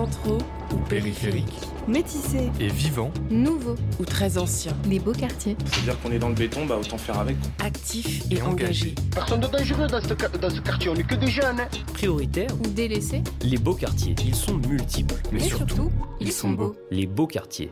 Centraux ou périphérique Métissés. et vivant, Nouveaux. ou très ancien, Les Beaux Quartiers. C'est-à-dire qu'on est dans le béton, bah autant faire avec. actif Et et, engagé. engagé, Personne de dangereux dans ce, dans ce quartier, on est que des jeunes. Hein. Prioritaires, Ou délaissés. les beaux quartiers, ils sont multiples. mais surtout, ils sont beaux. Les beaux quartiers.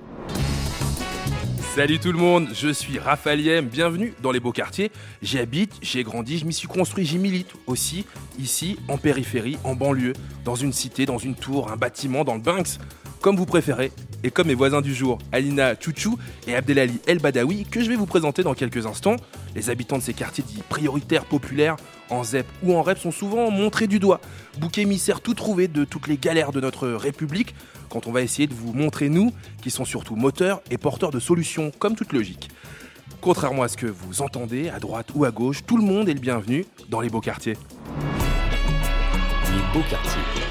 Salut tout le monde, je suis Raphaël Yem, bienvenue dans les beaux quartiers. J'y habite, j'ai grandi, je m'y suis construit, j'y milite aussi, ici, en périphérie, en banlieue, dans une cité, dans une tour, un bâtiment, dans le Banks, comme vous préférez, et comme mes voisins du jour, Alina Chouchou et Abdelali El Badawi, que je vais vous présenter dans quelques instants. Les habitants de ces quartiers dits prioritaires populaires, en ZEP ou en REP, sont souvent montrés du doigt, bouc émissaire tout trouvé de toutes les galères de notre République, quand on va essayer de vous montrer, nous, qui sont surtout moteurs et porteurs de solutions, comme toute logique. Contrairement à ce que vous entendez, à droite ou à gauche, tout le monde est le bienvenu dans les beaux quartiers. Les beaux quartiers.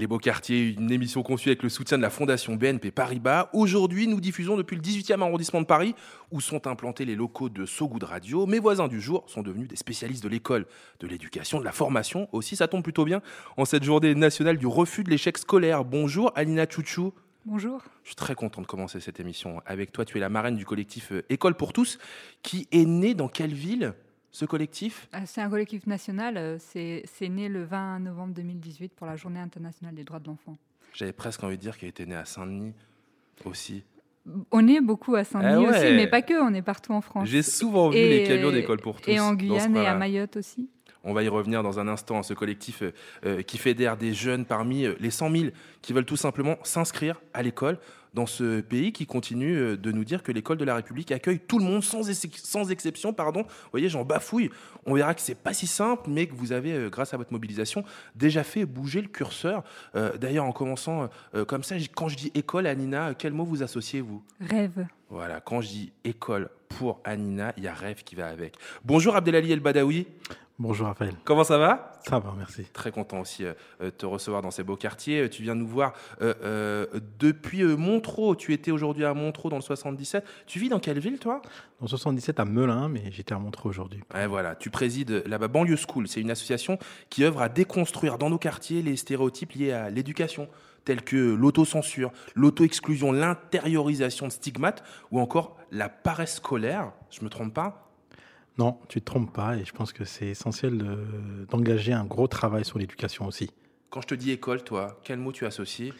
Les Beaux Quartiers, une émission conçue avec le soutien de la Fondation BNP Paribas. Aujourd'hui, nous diffusons depuis le 18e arrondissement de Paris, où sont implantés les locaux de Sogoud Radio. Mes voisins du jour sont devenus des spécialistes de l'école, de l'éducation, de la formation. Aussi, ça tombe plutôt bien en cette journée nationale du refus de l'échec scolaire. Bonjour, Alina Chouchou. Bonjour. Je suis très content de commencer cette émission avec toi. Tu es la marraine du collectif euh, École pour tous, qui est né dans quelle ville? Ce collectif? Euh, C'est un collectif national. euh, C'est c'est né le 20 novembre 2018 pour la Journée internationale des droits de l'enfant. J'avais presque envie de dire qu'il était né à Saint-Denis aussi. On est beaucoup à Saint-Denis ouais. aussi, mais pas que. On est partout en France. J'ai souvent vu Et- les camions d'École pour tous. Et en Guyane et à. Mayotte aussi. On va y revenir dans un instant, ce collectif euh, euh, qui fédère des jeunes parmi euh, les 100 000 qui veulent tout simplement s'inscrire à l'école dans ce pays qui continue de nous dire que l'école de la République accueille tout le monde sans, ex- sans exception. Pardon. Vous voyez, j'en bafouille. On verra que c'est pas si simple, mais que vous avez, grâce à votre mobilisation, déjà fait bouger le curseur. Euh, D'ailleurs, en commençant euh, comme ça, quand je dis école, Anina, quel mot vous associez, vous? Rêve. Voilà, quand je dis école pour Anina, il y a rêve qui va avec. Bonjour Abdelali El Badawi, Bonjour Raphaël. comment ça va Ça va, merci. Très content aussi euh, euh, de te recevoir dans ces beaux quartiers. Euh, Tu viens nous voir euh, euh, depuis Montreux. Tu étais aujourd'hui à Montreux dans le 77. Tu vis dans quelle ville, toi? En 77 à Melun, mais j'étais à Montreux aujourd'hui. Ouais, voilà, tu présides là-bas Banlieue School. C'est une association qui œuvre à déconstruire dans nos quartiers les stéréotypes liés à l'éducation, tels que l'autocensure, l'auto-exclusion, l'intériorisation de stigmates ou encore la paresse scolaire. Je me trompe pas? Non, tu te trompes pas, et je pense que c'est essentiel de- d'engager un gros travail sur l'éducation aussi. Quand je te dis école, toi, quel mot tu associes?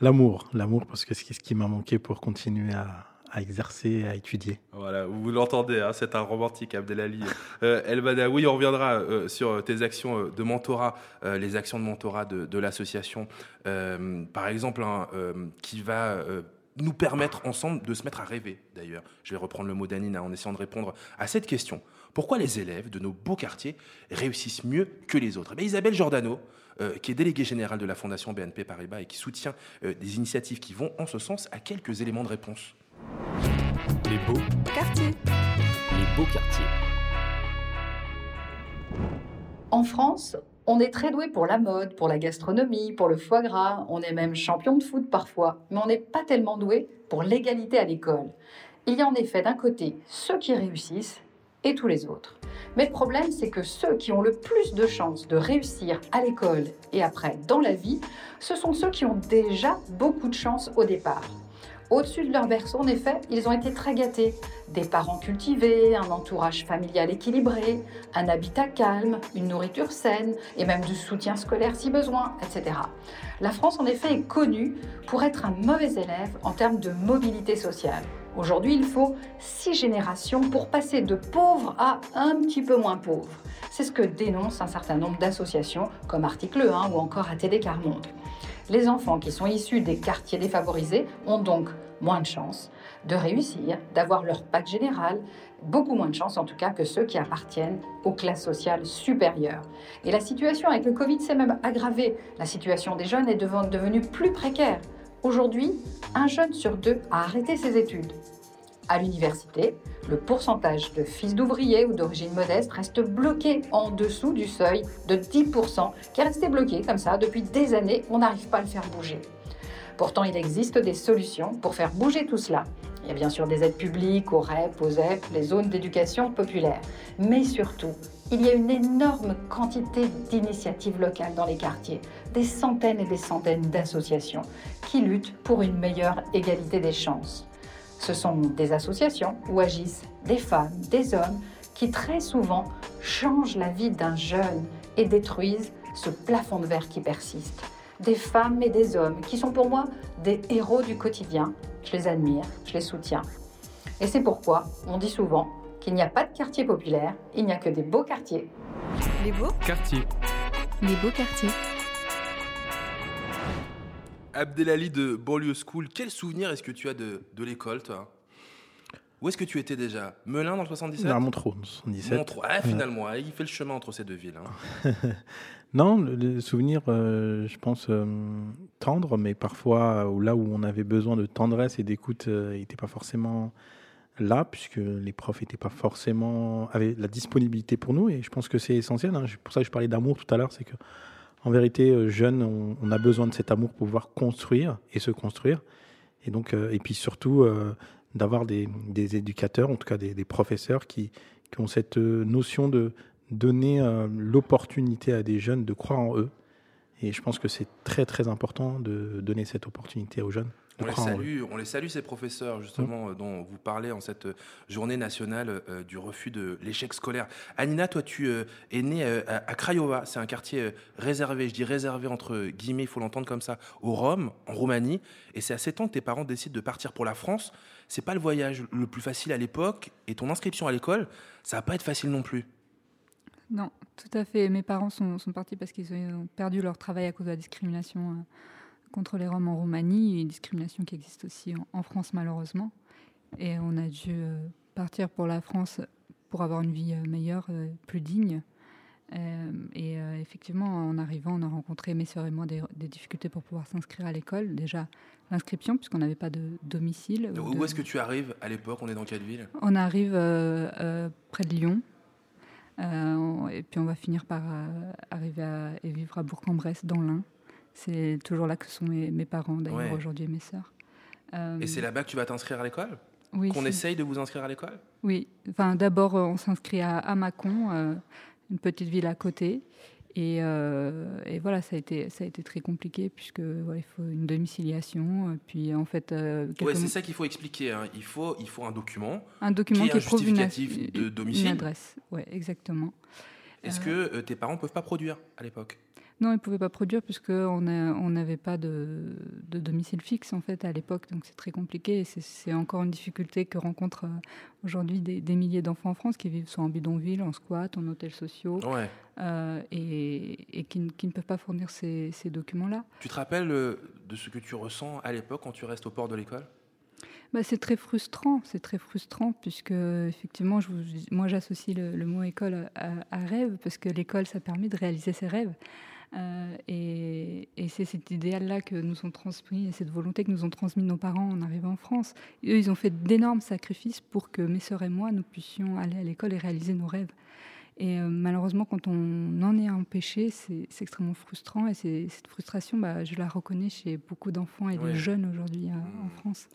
L'amour, l'amour, parce que c'est ce qui m'a manqué pour continuer à, à exercer, à étudier. Voilà, vous l'entendez, hein, c'est un romantique, Abdelali. Euh, El Badawi, on reviendra euh, sur tes actions euh, de mentorat, euh, les actions de mentorat de, de l'association, euh, par exemple, hein, euh, qui va euh, nous permettre ensemble de se mettre à rêver, d'ailleurs. Je vais reprendre le mot d'Anina en essayant de répondre à cette question. Pourquoi les élèves de nos beaux quartiers réussissent mieux que les autres? Eh bien, Isabelle Giordano, euh, qui est déléguée générale de la Fondation BNP Paribas et qui soutient euh, des initiatives qui vont en ce sens, a quelques éléments de réponse. Les beaux Quartier. Les beaux quartiers. En France, on est très doué pour la mode, pour la gastronomie, pour le foie gras, on est même champion de foot parfois, mais on n'est pas tellement doué pour l'égalité à l'école. Il y a en effet d'un côté ceux qui réussissent et tous les autres. Mais le problème, c'est que ceux qui ont le plus de chances de réussir à l'école et après dans la vie, ce sont ceux qui ont déjà beaucoup de chance au départ. Au-dessus de leur berceau, en effet, ils ont été très gâtés. Des parents cultivés, un entourage familial équilibré, un habitat calme, une nourriture saine et même du soutien scolaire si besoin, etc. La France, en effet, est connue pour être un mauvais élève en termes de mobilité sociale. Aujourd'hui, il faut six générations pour passer de pauvre à un petit peu moins pauvre. C'est ce que dénoncent un certain nombre d'associations comme Article 1 ou encore ATD Carmonde. Les enfants qui sont issus des quartiers défavorisés ont donc moins de chances de réussir, d'avoir leur bac général, beaucoup moins de chances en tout cas que ceux qui appartiennent aux classes sociales supérieures. Et la situation avec le Covid s'est même aggravée. La situation des jeunes est devenue plus précaire. Aujourd'hui, un jeune sur deux a arrêté ses études. À l'université, le pourcentage de fils d'ouvriers ou d'origine modeste reste bloqué en dessous du seuil de 10%, qui est resté bloqué comme ça depuis des années. On n'arrive pas à le faire bouger. Pourtant, il existe des solutions pour faire bouger tout cela. Il y a bien sûr des aides publiques aux REP, aux ZEP, les zones d'éducation populaire. Mais surtout, il y a une énorme quantité d'initiatives locales dans les quartiers, des centaines et des centaines d'associations qui luttent pour une meilleure égalité des chances. Ce sont des associations où agissent des femmes, des hommes, qui très souvent changent la vie d'un jeune et détruisent ce plafond de verre qui persiste. Des femmes et des hommes qui sont pour moi des héros du quotidien. Je les admire, je les soutiens. Et c'est pourquoi on dit souvent qu'il n'y a pas de quartier populaire, il n'y a que des beaux quartiers. Les beaux Quartier. Les beaux quartiers. Abdelali de Banlieue School, quel souvenir est-ce que tu as de, de l'école, toi? Où est-ce que tu étais déjà? Melun dans le 77 À Montreux, en 77. Montreux. Ah, finalement, ah, il fait le chemin entre ces deux villes. hein. Non, le, le souvenir, euh, je pense, euh, tendre, mais parfois, euh, là où on avait besoin de tendresse et d'écoute, il n'était pas forcément là, puisque les profs n'étaient pas forcément avaient la disponibilité pour nous, et je pense que c'est essentiel. hein. C'est pour ça que je parlais d'amour tout à l'heure, c'est que en vérité, euh, jeune, on, a besoin de cet amour pour pouvoir construire et se construire, et donc, euh, et puis surtout euh, d'avoir des, éducateurs, en tout cas des, professeurs qui, ont cette notion de donner l'opportunité à des jeunes de croire en eux. Et je pense que c'est très très important de donner cette opportunité aux jeunes. On les, salue, on les salue, ces professeurs, justement, euh, dont vous parlez en cette euh, journée nationale euh, du refus de l'échec scolaire. Anina, toi, tu euh, es née euh, à, à Craiova. C'est un quartier euh, réservé, je dis réservé entre guillemets, il faut l'entendre comme ça, au Rhum, en Roumanie. Et c'est à 7 ans que tes parents décident de partir pour la France. C'est pas le voyage le plus facile à l'époque. Et ton inscription à l'école, ça va pas être facile non plus. Non, tout à fait. Mes parents sont, sont partis parce qu'ils ont perdu leur travail à cause de la discrimination euh, contre les Roms en Roumanie, une discrimination qui existe aussi en, en France malheureusement. Et on a dû euh, partir pour la France pour avoir une vie euh, meilleure, euh, plus digne. Et effectivement, en arrivant, on a rencontré, mes sœurs et moi, des, des difficultés pour pouvoir s'inscrire à l'école. Déjà, l'inscription, puisqu'on n'avait pas de domicile. Où est-ce que tu arrives à l'époque? On est dans quelle ville? On arrive euh, euh, près de Lyon. Euh, on- et puis on va finir par arriver à, et vivre à Bourg-en-Bresse, dans l'Ain. C'est toujours là que sont mes, mes parents, d'ailleurs, Ouais. aujourd'hui, mes sœurs. Euh, Et c'est là-bas que tu vas t'inscrire à l'école? Oui, Qu'on essaye de vous inscrire à l'école? Oui, enfin, d'abord, euh, on s'inscrit à, à Mâcon, euh, une petite ville à côté. Et, euh, et voilà, ça a, été, ça a été très compliqué, puisque voilà, il faut une domiciliation. euh, Puis en fait, euh, Ouais, c'est ça qu'il faut expliquer. hein. Il, faut, il faut un document. un document qui est qui, un prouve une, justificatif de une domicile. adresse. Oui, exactement. Est-ce Euh. que euh, tes parents peuvent pas produire à l'époque? Non, ils ne pouvaient pas produire puisqu'on on n'avait pas de, de domicile fixe en fait à l'époque, donc c'est très compliqué. et c'est- encore une difficulté que rencontrent euh, aujourd'hui des, des milliers d'enfants en France qui vivent soit en bidonville, en squat, en hôtels sociaux, Ouais. euh, et, et qui, ne- qui ne peuvent pas fournir ces, ces documents-là. Tu te rappelles euh, de ce que tu ressens à l'époque quand tu restes au port de l'école? Bah, c'est très frustrant, c'est très frustrant puisque effectivement, je vous- moi j'associe le, le mot école à, à rêve parce que l'école ça permet de réaliser ses rêves. Euh, et et c'est cet idéal-là que nous ont transmis et cette volonté que nous ont transmis nos parents en arrivant en France. Et eux, ils ont fait d'énormes sacrifices pour que mes sœurs et moi, nous puissions aller à l'école et réaliser nos rêves. Et euh, malheureusement, quand on en est empêché, c'est extrêmement frustrant. Et cette frustration, bah, je la reconnais chez beaucoup d'enfants et Ouais. de jeunes aujourd'hui euh, en Mmh. France.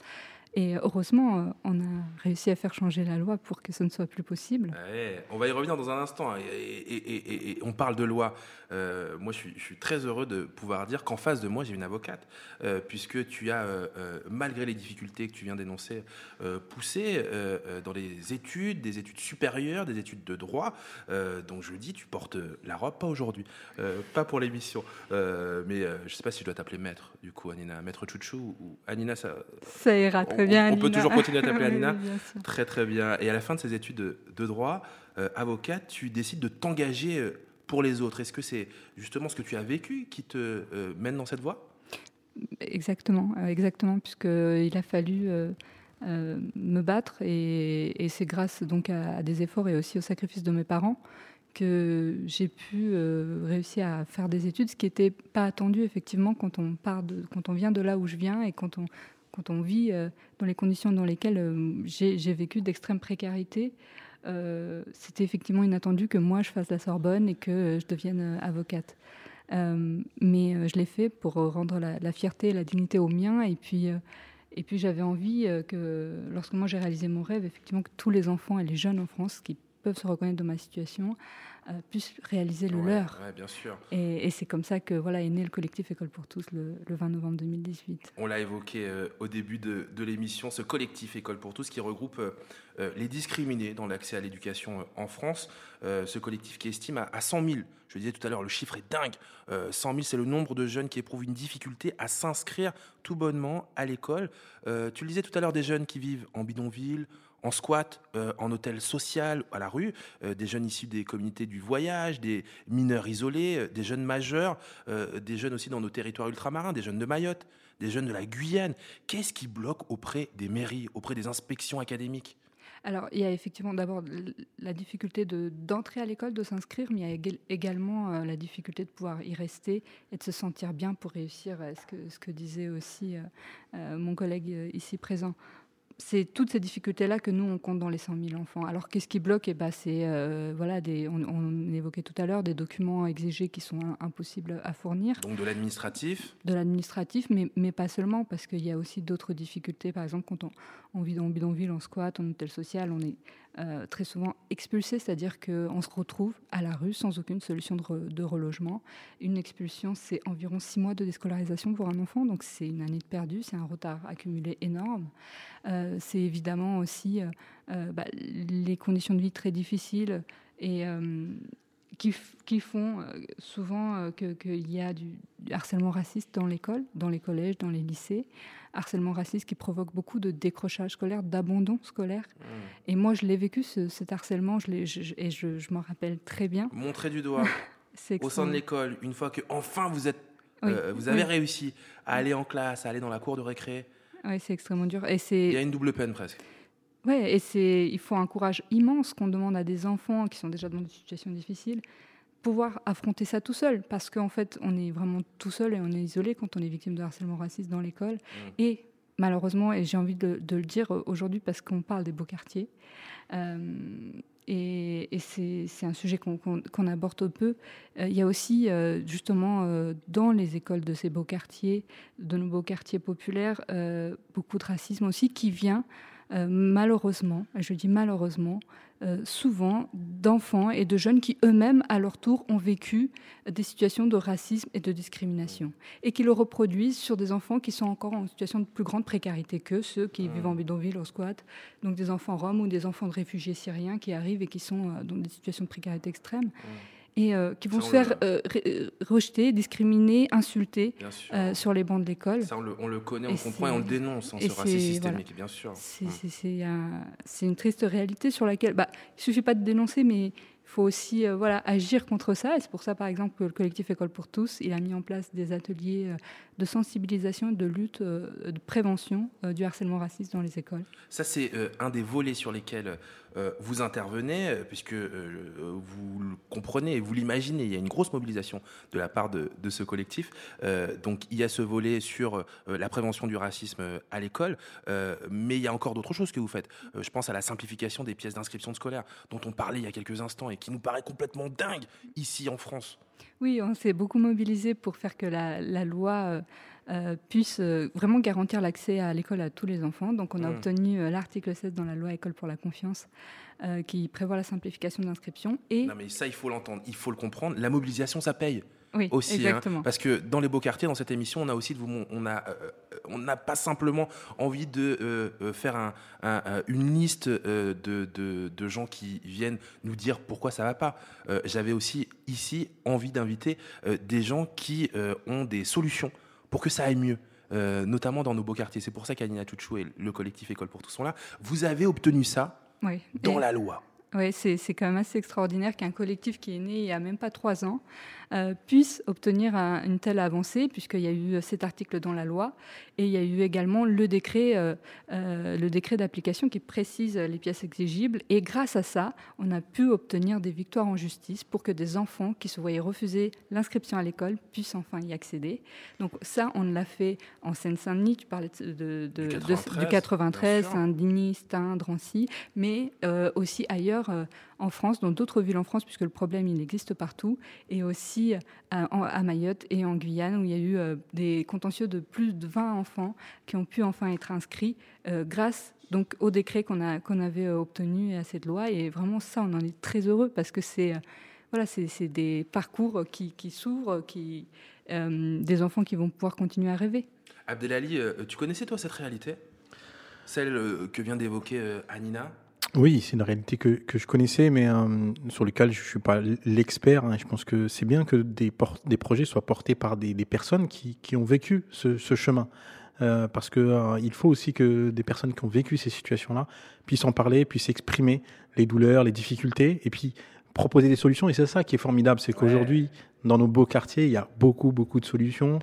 Et heureusement, euh, on a réussi à faire changer la loi pour que ce ne soit plus possible. Ouais, on va y revenir dans un instant. hein, Et, et- et- et- et on parle de loi. Euh, moi, je suis, je suis très heureux de pouvoir dire qu'en face de moi, j'ai une avocate, euh, puisque tu as, euh, malgré les difficultés que tu viens d'énoncer, poussé dans les études, des études supérieures, des études de droit. Donc, je le dis, tu portes la robe, pas aujourd'hui, pas pour l'émission. Mais je sais pas si je dois t'appeler maître, du coup, Anina. Maître Chouchou ou Anina, ça, Ça ira très On- bien. on peut toujours continuer à t'appeler Alina oui. Très très bien. Et à la fin de ces études de, de droit, euh, avocate, tu décides de t'engager euh, pour les autres. Est-ce que c'est justement ce que tu as vécu qui te euh, mène dans cette voie? Exactement, euh, exactement, puisqu'il a fallu euh, me battre et, et c'est grâce donc à, à des efforts et aussi au sacrifice de mes parents que j'ai pu euh, réussir à faire des études, ce qui n'était pas attendu effectivement quand on part de, quand on vient de là où je viens et quand on quand on vit dans les conditions dans lesquelles j'ai vécu d'extrême précarité, c'était effectivement inattendu que moi je fasse la Sorbonne et que je devienne avocate. mais je l'ai fait pour rendre la, fierté et la dignité aux miens et puis puis j'avais envie euh, que, lorsque moi j'ai réalisé mon rêve, effectivement, que tous les enfants et les jeunes en France qui peuvent se reconnaître dans ma situation euh, puissent réaliser le leur. Ouais, bien sûr. Et, c'est comme ça que voilà est né le collectif École pour tous le, 20 novembre 2018. On l'a évoqué euh, au début de, de l'émission, ce collectif École pour tous qui regroupe euh, les discriminés dans l'accès à l'éducation en France. ce collectif qui estime à, 100 000, je disais tout à l'heure, le chiffre est dingue. 100 000, c'est le nombre de jeunes qui éprouvent une difficulté à s'inscrire tout bonnement à l'école. tu le disais tout à l'heure, des jeunes qui vivent en bidonville, en squat, euh, en hôtel social, à la rue, euh, des jeunes issus des communautés du voyage, des mineurs isolés, euh, des jeunes majeurs, des jeunes aussi dans nos territoires ultramarins, des jeunes de Mayotte, des jeunes de la Guyane. Qu'est-ce qui bloque auprès des mairies, auprès des inspections académiques? Alors, il y a effectivement d'abord la difficulté d'entrer à l'école, de s'inscrire, mais il y a également la difficulté de pouvoir y rester et de se sentir bien pour réussir, ce que, ce que disait aussi mon collègue ici présent c'est toutes ces difficultés-là que nous, on compte dans les 100 000 enfants. Alors, qu'est-ce qui bloque? Eh ben, C'est, euh, voilà, des, on, évoquait tout à l'heure, des documents exigés qui sont impossibles à fournir. Donc de l'administratif? De l'administratif, mais, mais pas seulement, parce qu'il y a aussi d'autres difficultés. Par exemple, quand on, on vit dans bidonville, en squat, en hôtel social, on est euh, très souvent expulsé, c'est-à-dire qu'on se retrouve à la rue sans aucune solution de, relogement. Une expulsion, c'est environ six mois de déscolarisation pour un enfant, donc c'est une année de perdu, c'est un retard accumulé énorme. Euh, c'est évidemment aussi euh, bah, les conditions de vie très difficiles et qui, qui, font souvent qu'il y a du, harcèlement raciste dans l'école, dans les collèges, dans les lycées harcèlement raciste qui provoque beaucoup de décrochage scolaire, d'abandon scolaire. Mmh. Et moi, je l'ai vécu, cet harcèlement, je et je, m'en rappelle très bien. Montrer du doigt au sein de l'école, une fois que enfin vous êtes, euh, vous avez réussi à aller en classe, à aller dans la cour de récré. Oui, c'est extrêmement dur. Et c'est. Il y a une double peine presque. Ouais, et c'est, il faut un courage immense qu'on demande à des enfants qui sont déjà dans des situations difficiles pouvoir affronter ça tout seul, parce qu'en fait, on est vraiment tout seul et on est isolé quand on est victime de harcèlement raciste dans l'école. Mmh. Et malheureusement, et j'ai envie de, le dire aujourd'hui parce qu'on parle des beaux quartiers, euh, et, c'est un sujet qu'on aborde peu. Euh, il y a aussi, euh, justement, dans les écoles de ces beaux quartiers, de nos beaux quartiers populaires, beaucoup de racisme aussi qui vient malheureusement, et je dis malheureusement, euh, souvent d'enfants et de jeunes qui eux-mêmes, à leur tour, ont vécu des situations de racisme et de discrimination, et qui le reproduisent sur des enfants qui sont encore en situation de plus grande précarité que ceux qui vivent en bidonville, au squat, donc des enfants roms ou des enfants de réfugiés syriens qui arrivent et qui sont euh, dans des situations de précarité extrême et euh, qui vont se faire euh, euh, rejeter, discriminer, insulter sur les bancs de l'école. Ça, on le, connaît, on comprend et on le dénonce, hein, ce racisme systémique, bien sûr. C'est une triste réalité sur laquelle bah, il ne suffit pas de dénoncer, mais il faut aussi voilà, agir contre ça. Et c'est pour ça, par exemple, que le collectif École pour tous, il a mis en place des ateliers de sensibilisation, de lutte, euh, de prévention du harcèlement raciste dans les écoles. Ça, c'est un des volets sur lesquels vous intervenez, puisque vous le comprenez et vous l'imaginez, il y a une grosse mobilisation de la part de, de ce collectif. donc, il y a ce volet sur la prévention du racisme à l'école, mais il y a encore d'autres choses que vous faites. je pense à la simplification des pièces d'inscription scolaire, dont on parlait il y a quelques instants qui nous paraît complètement dingue ici en France. Oui, on s'est beaucoup mobilisé pour faire que la, loi euh, euh, puisse euh, vraiment garantir l'accès à l'école à tous les enfants. Donc on a mmh. obtenu l'article 16 dans la loi École pour la confiance qui prévoit la simplification de l'inscription. Et... Non mais ça, il faut l'entendre, il faut le comprendre. La mobilisation, ça paye. Oui, aussi, hein. exactement. parce que dans les beaux quartiers, dans cette émission, on a aussi de vous, on a, on n'a pas simplement envie de faire un, une liste de, de, de, gens qui viennent nous dire pourquoi ça va pas. J'avais aussi ici envie d'inviter des gens qui ont des solutions pour que ça aille mieux. notamment dans nos beaux quartiers. C'est pour ça qu'Anina Chouchou et le collectif École pour tous sont là. Vous avez obtenu ça dans la loi. Oui, c'est c'est quand même assez extraordinaire qu'un collectif qui est né il n'y a même pas trois ans euh, puisse obtenir un- une telle avancée, puisqu'il y a eu cet article dans la loi et il y a eu également le décret, euh, euh, le décret d'application qui précise les pièces exigibles. Et grâce à ça, on a pu obtenir des victoires en justice pour que des enfants qui se voyaient refuser l'inscription à l'école puissent enfin y accéder. Donc ça, on l'a fait en Seine-Saint-Denis. Tu parlais de, de- de- Du de- 93, du 93, bien sûr. Saint-Denis, Stein, Drancy, mais aussi ailleurs euh, en France, dans d'autres villes en France, puisque le problème il existe partout, et aussi euh, à Mayotte et en Guyane, où il y a eu euh, des contentieux de plus de 20 enfants qui ont pu enfin être inscrits grâce donc au décret qu'on qu'on avait obtenu et à cette loi. Et vraiment ça, on en est très heureux parce que c'est voilà, c'est des parcours qui, s'ouvrent, qui des enfants qui vont pouvoir continuer à rêver. Abdelali, tu connaissais toi cette réalité? Celle que vient d'évoquer Anina? Oui, c'est une réalité que, que je connaissais, mais euh, sur laquelle je ne suis pas l'expert. hein. Je pense que c'est bien que des, des projets soient portés par des, des personnes qui, qui ont vécu ce, ce chemin. Euh, parce que euh, il faut aussi que des personnes qui ont vécu ces situations-là puissent en parler, puissent exprimer les douleurs, les difficultés, et puis proposer des solutions. Et c'est ça qui est formidable, c'est qu'aujourd'hui, dans nos beaux quartiers, il y a beaucoup, beaucoup de solutions.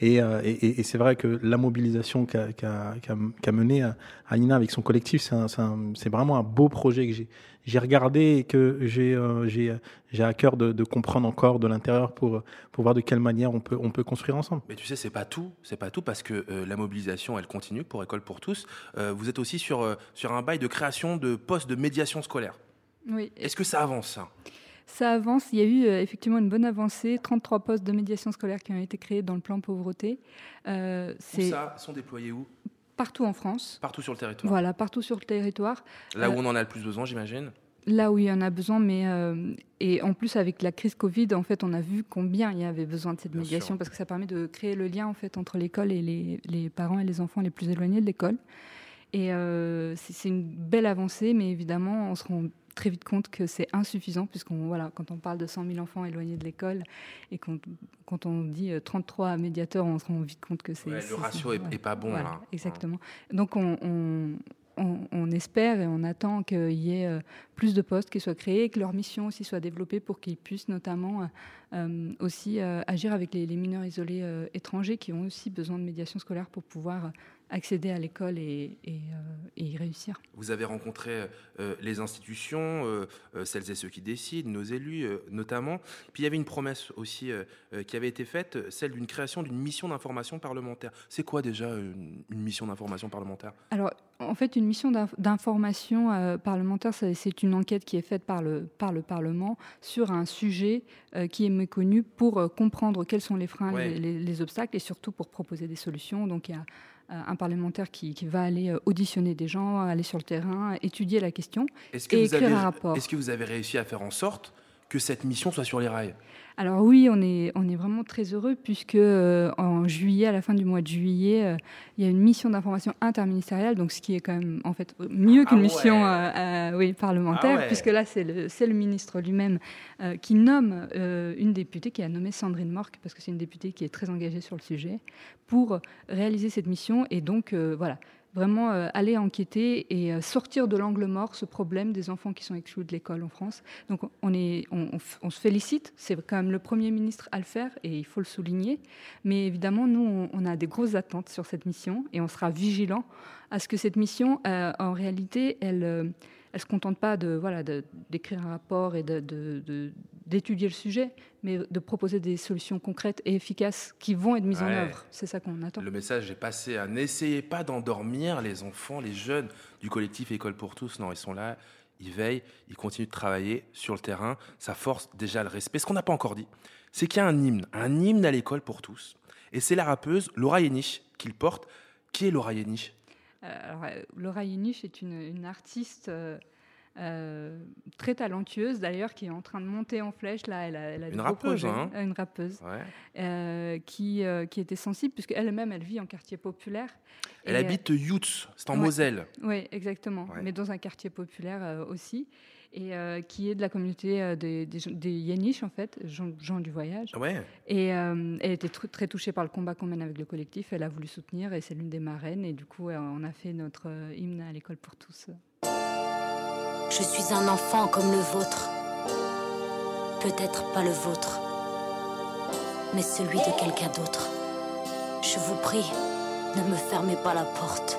Et, euh, et- c'est vrai que la mobilisation qu'a menée euh, Anina avec son collectif, c'est vraiment un beau projet que j'ai regardé et que j'ai euh, à cœur de, de comprendre encore de l'intérieur pour, pour voir de quelle manière on peut, on peut construire ensemble. Mais tu sais, c'est pas tout, c'est pas tout parce que euh, la mobilisation, elle continue pour École pour tous. Euh, vous êtes aussi sur, euh, sur un bail de création de postes de médiation scolaire. Oui. Est-ce que ça avance ça? Ça avance. Il y a eu euh, effectivement une bonne avancée. 33 postes de médiation scolaire qui ont été créés dans le plan pauvreté. Euh, c'est ça sont déployés où? Partout en France. Partout sur le territoire. Voilà, partout sur le territoire. Là où Euh, on en a le plus besoin, j'imagine? Là où il y en a besoin, mais euh, et en plus avec la crise Covid, en fait, on a vu combien il y avait besoin de cette Bien médiation sûr. parce que ça permet de créer le lien en fait entre l'école et les, les parents et les enfants les plus éloignés de l'école. Et euh, c'est c'est une belle avancée, mais évidemment, on se rend très vite compte que c'est insuffisant puisqu'on voilà, quand on parle de 100 000 enfants éloignés de l'école et qu'on- quand on dit euh, 33 médiateurs, on se rend vite compte que c'est Ouais, le ratio c'est- est, ouais. est pas bon Voilà, là. Exactement. Donc on, on- on- on espère et on attend qu'il y ait euh, plus de postes qui soient créés et que leur mission aussi soit développée pour qu'ils puissent notamment euh, euh, aussi euh, agir avec les, les mineurs isolés euh, étrangers qui ont aussi besoin de médiation scolaire pour pouvoir accéder à l'école et, et, euh, et y réussir. Vous avez rencontré euh, les institutions, euh, celles et ceux qui décident, nos élus notamment. Puis il y avait une promesse aussi qui avait été faite, celle d'une création d'une mission d'information parlementaire. C'est quoi déjà une, mission d'information parlementaire? Alors, en fait, une mission d'inf- d'information euh, parlementaire, c'est- une enquête qui est faite par le, par le Parlement sur un sujet euh, qui est méconnu pour euh, comprendre quels sont les freins, Ouais. les, les- les obstacles et surtout pour proposer des solutions. Donc, il y a un parlementaire qui, qui va aller euh, auditionner des gens, aller sur le terrain, étudier la question. Et écrire avez- un rapport. est-ce que vous avez réussi à faire en sorte que cette mission soit sur les rails. Alors oui, on est, on est vraiment très heureux puisque euh, en juillet, à la fin du mois de juillet, euh, il y a une mission d'information interministérielle, donc ce qui est quand même en fait mieux Ah qu'une mission euh, euh, oui, parlementaire, Ah ouais. puisque là c'est le, c'est le ministre lui-même qui nomme une députée, qui a nommé Sandrine Morque, parce que c'est une députée qui est très engagée sur le sujet, pour réaliser cette mission. Et donc voilà vraiment euh, aller enquêter et euh, sortir de l'angle mort ce problème des enfants qui sont exclus de l'école en France. Donc on, se félicite, c'est quand même le Premier ministre à le faire et il faut le souligner. Mais évidemment, nous, on, on a des grosses attentes sur cette mission et on sera vigilant à ce que cette mission, euh, en réalité, elle... elle se contente pas de voilà d'écrire un rapport et d'étudier le sujet, mais de proposer des solutions concrètes et efficaces qui vont être mises en œuvre. C'est ça qu'on attend. Le message est passé à n'essayez pas d'endormir les enfants, les jeunes du collectif École pour tous. Non, ils sont là, ils veillent, ils continuent de travailler sur le terrain. Ça force déjà le respect. Ce qu'on n'a pas encore dit, c'est qu'il y a un hymne, un hymne à l'école pour tous. Et c'est la rappeuse Laura Yeniche qui le porte. Qui est Laura Yeniche Euh, alors, euh, Laura Yeniche est une, une artiste euh, euh, très talentueuse d'ailleurs qui est en train de monter en flèche. Là, elle a, elle a de Une rappeuse, projets. hein. Euh, Une rappeuse Ouais. euh, qui, euh, qui était sensible puisque elle-même elle vit en quartier populaire. Elle Et, euh, habite Yutz, c'est en ouais. Moselle. Oui, exactement. Ouais. Mais dans un quartier populaire euh, aussi. Et euh, qui est de la communauté euh, des, des, Yeniches, en fait, gens, gens du voyage. Ouais. Et euh, elle était tr- très touchée par le combat qu'on mène avec le collectif. Elle a voulu soutenir et c'est l'une des marraines. Et du coup, on a fait notre hymne à l'école pour tous. Je suis un enfant comme le vôtre. Peut-être pas le vôtre, mais celui de quelqu'un d'autre. Je vous prie, ne me fermez pas la porte.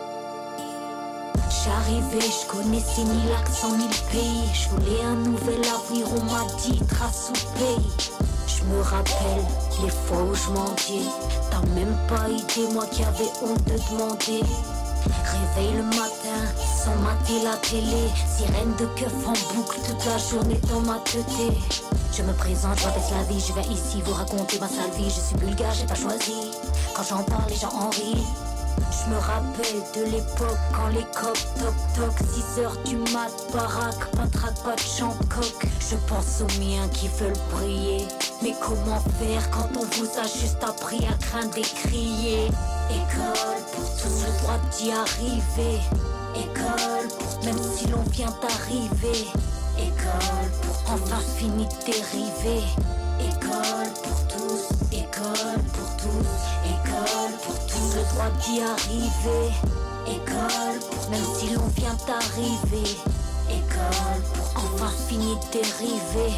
J'arrivais, je connaissais ni l'accent ni le pays. Je voulais un nouvel avenir, on m'a dit trace au pays. Je me rappelle les fois où je mendiais. T'as même pas idée, moi qui avais honte de demander. Réveil le matin, sans mater la télé. Sirène de keuf en boucle toute la journée dans ma tête. Je me présente, je m'appelle la vie, je viens ici vous raconter ma sale vie. Je suis bulgare, j'ai pas choisi. Quand j'en parle, les gens en rient. Je me rappelle de l'époque quand les coqs toc toc 6 heures du mat, baraque, pas pas de chant coq. Je pense aux miens qui veulent briller. Mais comment faire quand on vous a juste appris à craindre et crier? École pour tous le droit d'y arriver. École pour même si l'on vient d'arriver. École pour enfin finir dériver École pour tous, école pour tous, école pour tous le droit d'y arriver. École pour même si l'on vient d'arriver. École pour enfin finir dériver.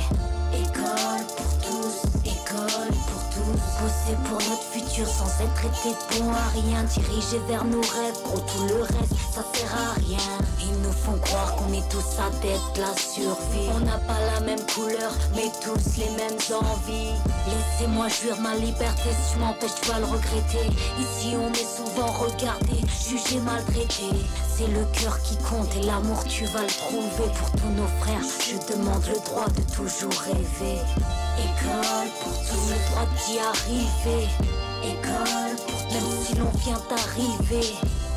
École pour Bosser pour notre futur sans être été bon à rien. Diriger vers nos rêves, gros tout le reste, ça sert à rien. Ils nous font croire qu'on est tous à tête la survie. On n'a pas la même couleur, mais tous les mêmes envies. Laissez-moi jouir ma liberté, si tu m'empêches, tu vas le regretter. Ici, on est souvent regardé, jugé, maltraité. C'est le cœur qui compte et l'amour, tu vas le trouver. Pour tous nos frères, je demande le droit de toujours rêver. École pour tous le droit d'y arriver. École pour même si l'on vient d'arriver.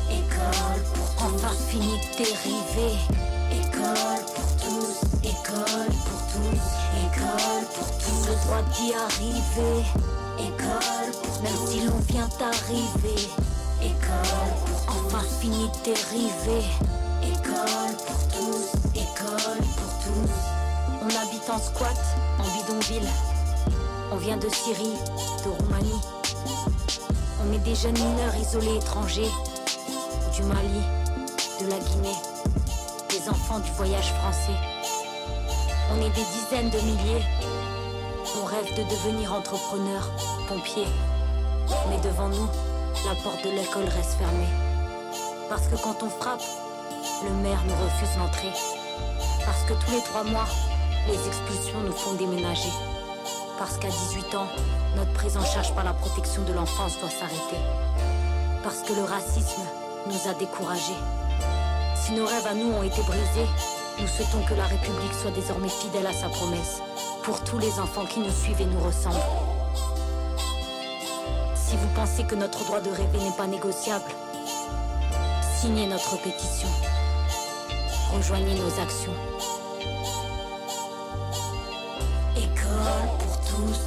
École pour enfin finir dériver. École pour tous, école pour tous, école pour tous le droit d'y arriver. École pour même si l'on vient d'arriver. École pour enfin finir dériver. École pour tous, école pour tous. On habite en squat, en bidonville. On vient de Syrie, de Roumanie. On est des jeunes mineurs isolés étrangers. Du Mali, de la Guinée. Des enfants du voyage français. On est des dizaines de milliers. On rêve de devenir entrepreneur, pompier. Mais devant nous, la porte de l'école reste fermée. Parce que quand on frappe, le maire nous refuse l'entrée. Parce que tous les trois mois, les expulsions nous font déménager. Parce qu'à 18 ans, notre prise en charge par la protection de l'enfance doit s'arrêter. Parce que le racisme nous a découragés. Si nos rêves à nous ont été brisés, nous souhaitons que la République soit désormais fidèle à sa promesse. Pour tous les enfants qui nous suivent et nous ressemblent. Si vous pensez que notre droit de rêver n'est pas négociable, signez notre pétition. Rejoignez nos actions. Tous.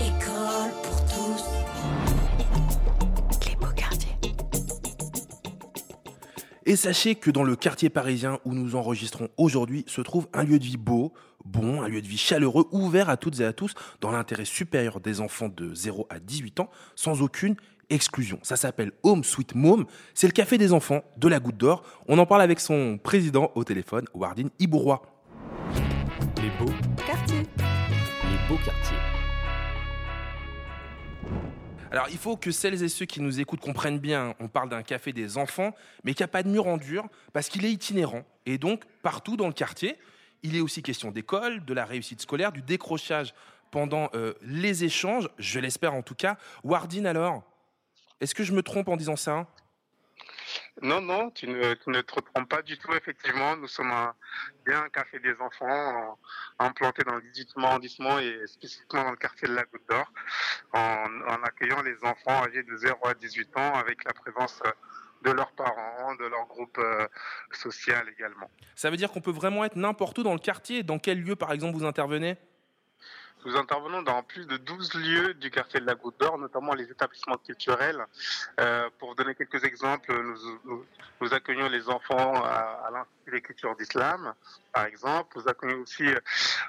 École pour tous. Les beaux quartiers. Et sachez que dans le quartier parisien où nous enregistrons aujourd'hui se trouve un lieu de vie beau, bon, un lieu de vie chaleureux, ouvert à toutes et à tous, dans l'intérêt supérieur des enfants de 0 à 18 ans, sans aucune exclusion. Ça s'appelle Home Sweet Mom. C'est le café des enfants de la Goutte d'Or. On en parle avec son président au téléphone, Wardine Ibourois. Les beaux, Quartier. Quartiers. Alors, il faut que celles et ceux qui nous écoutent comprennent bien, on parle d'un café des enfants, mais qu'il n'y a pas de mur en dur, parce qu'il est itinérant. Et donc, partout dans le quartier, il est aussi question d'école, de la réussite scolaire, du décrochage pendant euh, les échanges, je l'espère en tout cas. Wardine, alors, est-ce que je me trompe en disant ça? Non, non, tu ne, te trompes pas du tout, effectivement. Nous sommes un, bien un café des enfants en- implanté dans le 18e arrondissement et spécifiquement dans le quartier de la Goutte d'Or, en, accueillant les enfants âgés de 0 à 18 ans avec la présence de leurs parents, de leur groupe euh, social également. Ça veut dire qu'on peut vraiment être n'importe où dans le quartier? Dans quel lieu, par exemple, vous intervenez? Nous intervenons dans plus de 12 lieux du quartier de la Goutte d'Or, notamment les établissements culturels. Euh, pour donner quelques exemples, nous, accueillons les enfants à, à l'Institut d'islam, par exemple. Nous accueillons aussi euh,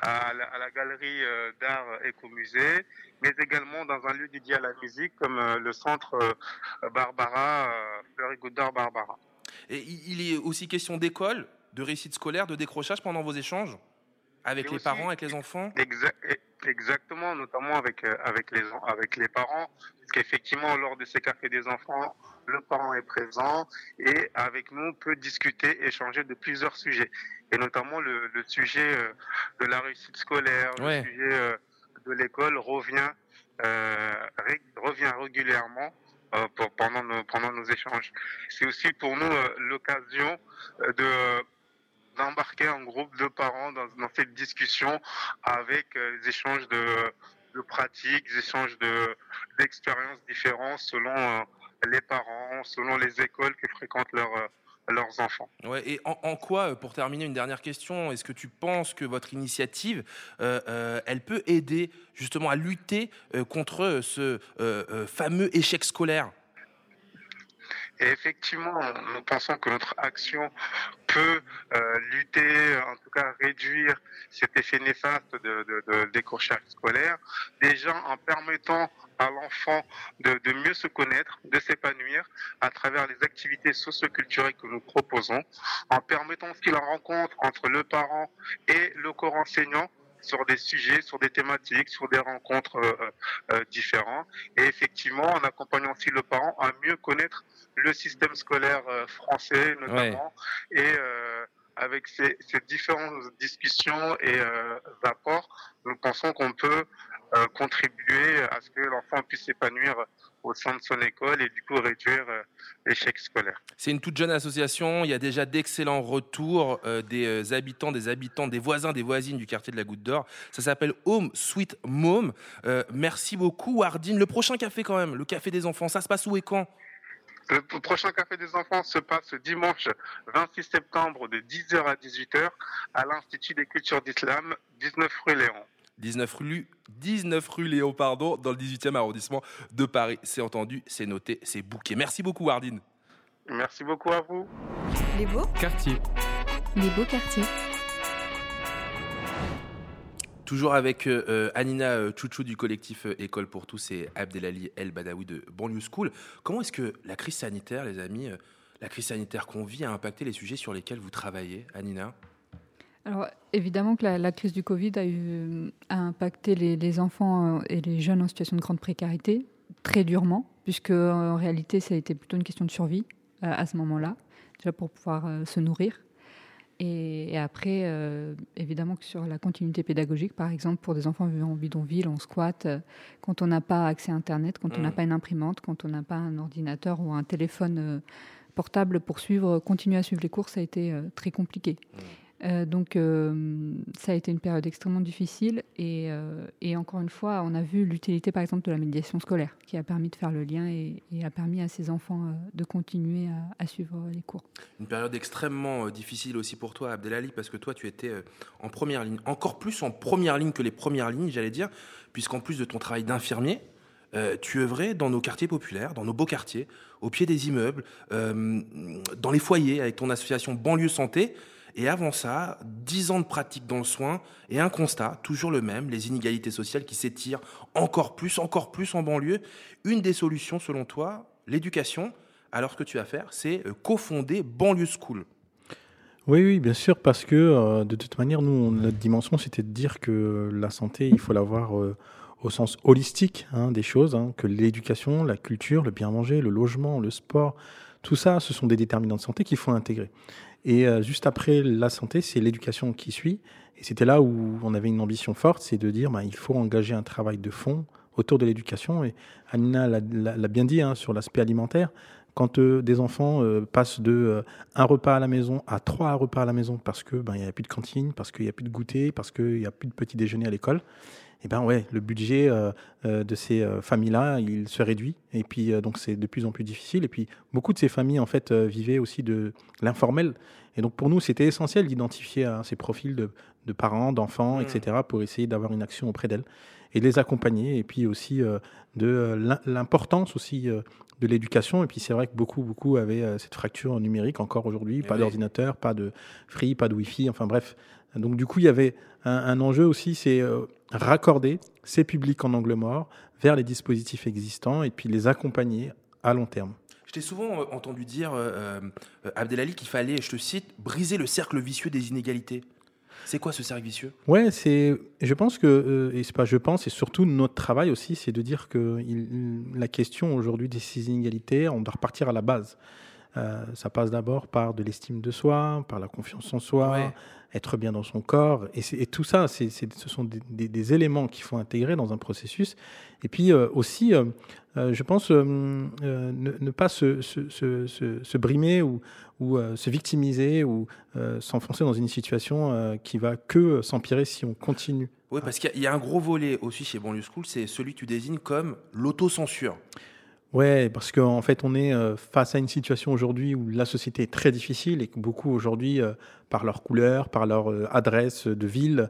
à la, galerie euh, d'art écomusée, mais également dans un lieu dédié à la musique comme le centre Barbara, Fleury Goutte d'Or Barbara. Et il est aussi question d'école, de réussite scolaire, de décrochage pendant vos échanges? Avec les aussi- parents, avec les enfants Exa- Exactement, notamment avec, euh, avec, les, avec les parents, parce qu'effectivement, lors de ces cafés des enfants, le parent est présent et avec nous peut discuter, échanger de plusieurs sujets, et notamment le, le sujet euh, de la réussite scolaire, Ouais. le sujet euh, de l'école revient, euh, ré- revient régulièrement. euh, pour- pendant, nos, pendant nos échanges. C'est aussi pour nous euh, l'occasion de d'embarquer un groupe de parents dans, dans cette discussion avec euh, des échanges de, de pratiques, des échanges de d'expériences différentes selon euh, les parents, selon les écoles que fréquentent leurs euh, leurs enfants. Ouais, et en, en quoi, euh, pour terminer, une dernière question, est-ce que tu penses que votre initiative, euh, euh, elle peut aider justement à lutter euh, contre ce euh, euh, fameux échec scolaire? Et effectivement, nous pensons que notre action peut euh, lutter, en tout cas réduire cet effet néfaste de, de, décrochage scolaire, déjà en permettant à l'enfant de, de mieux se connaître, de s'épanouir à travers les activités socioculturelles que nous proposons, en permettant aussi la rencontre entre le parent et le corps enseignant sur des sujets, sur des thématiques, sur des rencontres euh, euh, différentes. Et effectivement, en accompagnant aussi le parent à mieux connaître le système scolaire euh, français, notamment, et avec ces, ces différentes discussions et euh, apports, nous pensons qu'on peut contribuer à ce que l'enfant puisse s'épanouir au sein de son école et du coup réduire euh, l'échec scolaire. C'est une toute jeune association. Il y a déjà d'excellents retours euh, des euh, habitants, des habitants, des voisins, des voisines du quartier de la Goutte d'Or. Ça s'appelle Home Sweet Mom. Euh, merci beaucoup, Ardine. Le prochain café, quand même, le café des enfants, ça se passe où et quand? Le prochain Café des enfants se passe dimanche 26 septembre de 10h à 18h à l'Institut des cultures d'islam, 19 rue Léon. 19 rue, 19 rue Léon, pardon, dans le 18e arrondissement de Paris. C'est entendu, c'est noté, c'est bouquet. Merci beaucoup, Ardine. Merci beaucoup à vous. Les beaux Quartier. Les beaux quartiers. Toujours avec euh, euh, Anina euh, Chouchou du collectif École pour tous et Abdelali El Badawi de Banlieue School. Comment est-ce que la crise sanitaire, les amis, la crise sanitaire qu'on vit a impacté les sujets sur lesquels vous travaillez, Anina? Alors, évidemment que la, la crise du Covid a, eu, a impacté les, les enfants euh, et les jeunes en situation de grande précarité très durement, puisque euh, en réalité, ça a été plutôt une question de survie euh, à ce moment-là, déjà pour pouvoir euh, se nourrir. Et, et après, euh, évidemment que sur la continuité pédagogique, par exemple, pour des enfants vivant en bidonville, en squat, quand on n'a pas accès à Internet, quand on n'a Mm. pas une imprimante, quand on n'a pas un ordinateur ou un téléphone portable pour suivre, continuer à suivre les cours, ça a été très compliqué. Euh, donc, euh, ça a été une période extrêmement difficile. Et, euh, et encore une fois, on a vu l'utilité, par exemple, de la médiation scolaire, qui a permis de faire le lien et, a permis à ces enfants de continuer à, suivre les cours. Une période extrêmement difficile aussi pour toi, Abdelali, parce que toi, tu étais en première ligne, encore plus en première ligne que les premières lignes, j'allais dire, puisqu'en plus de ton travail d'infirmier, tu œuvrais dans nos quartiers populaires, dans nos beaux quartiers, au pied des immeubles, dans les foyers avec ton association Banlieue Santé. Et avant ça, dix ans de pratique dans le soin et un constat, toujours le même, les inégalités sociales qui s'étirent encore plus, encore plus en banlieue. Une des solutions, selon toi, l'éducation. Alors, ce que tu vas faire, c'est euh, cofonder Banlieue School. Oui, oui, bien sûr, parce que euh, de toute manière, nous, notre dimension, c'était de dire que la santé, il faut l'avoir euh, au sens holistique hein, des choses, hein, que l'éducation, la culture, le bien manger, le logement, le sport, tout ça, ce sont des déterminants de santé qu'il faut intégrer. Et euh, juste après la santé, c'est l'éducation qui suit. Et c'était là où on avait une ambition forte, c'est de dire, bah, il faut engager un travail de fond autour de l'éducation. Et Anina l'a- bien dit hein, sur l'aspect alimentaire. Quand euh, des enfants euh, passent de un repas à la maison à trois repas à la maison parce que ben il y a plus de cantine, parce qu'il y a plus de goûter, parce qu'il y a plus de petit déjeuner à l'école, et ben ouais, le budget euh, euh, de ces euh, familles-là, il se réduit et puis donc c'est de plus en plus difficile et puis beaucoup de ces familles en fait vivaient aussi de l'informel et donc pour nous c'était essentiel d'identifier hein, ces profils de, de parents, d'enfants, etc. pour essayer d'avoir une action auprès d'elles et de les accompagner et puis aussi de l'im- l'importance aussi de l'éducation. Et puis c'est vrai que beaucoup, beaucoup avaient cette fracture numérique encore aujourd'hui. Pas oui. d'ordinateur, pas de free, pas de wifi, enfin bref. Donc du coup, il y avait un, un enjeu aussi, c'est euh, raccorder ces publics en angle mort vers les dispositifs existants et puis les accompagner à long terme. Je t'ai souvent euh, entendu dire, euh, Abdelali, qu'il fallait, je te cite, briser le cercle vicieux des inégalités. C'est quoi ce cercle vicieux? Ouais, c'est. Je pense que euh, et c'est pas je pense, et surtout notre travail aussi, c'est de dire que il- la question aujourd'hui des ces inégalités, on doit repartir à la base. Euh, ça passe d'abord par de l'estime de soi, par la confiance en soi, Ouais. être bien dans son corps, et, tout ça, ce sont des, des- des éléments qu'il faut intégrer dans un processus. Et puis euh, aussi, euh, je pense ne, ne pas se, se, se, se- se brimer ou, ou se victimiser ou s'enfoncer dans une situation qui va que s'empirer si on continue. Oui, parce qu'il y a- il y, a un gros volet aussi chez Banlieue School, c'est celui que tu désignes comme l'autocensure. Ouais, parce qu'en fait, on est euh, face à une situation aujourd'hui où la société est très difficile et que beaucoup aujourd'hui, euh, par leur couleur, par leur euh, adresse de ville,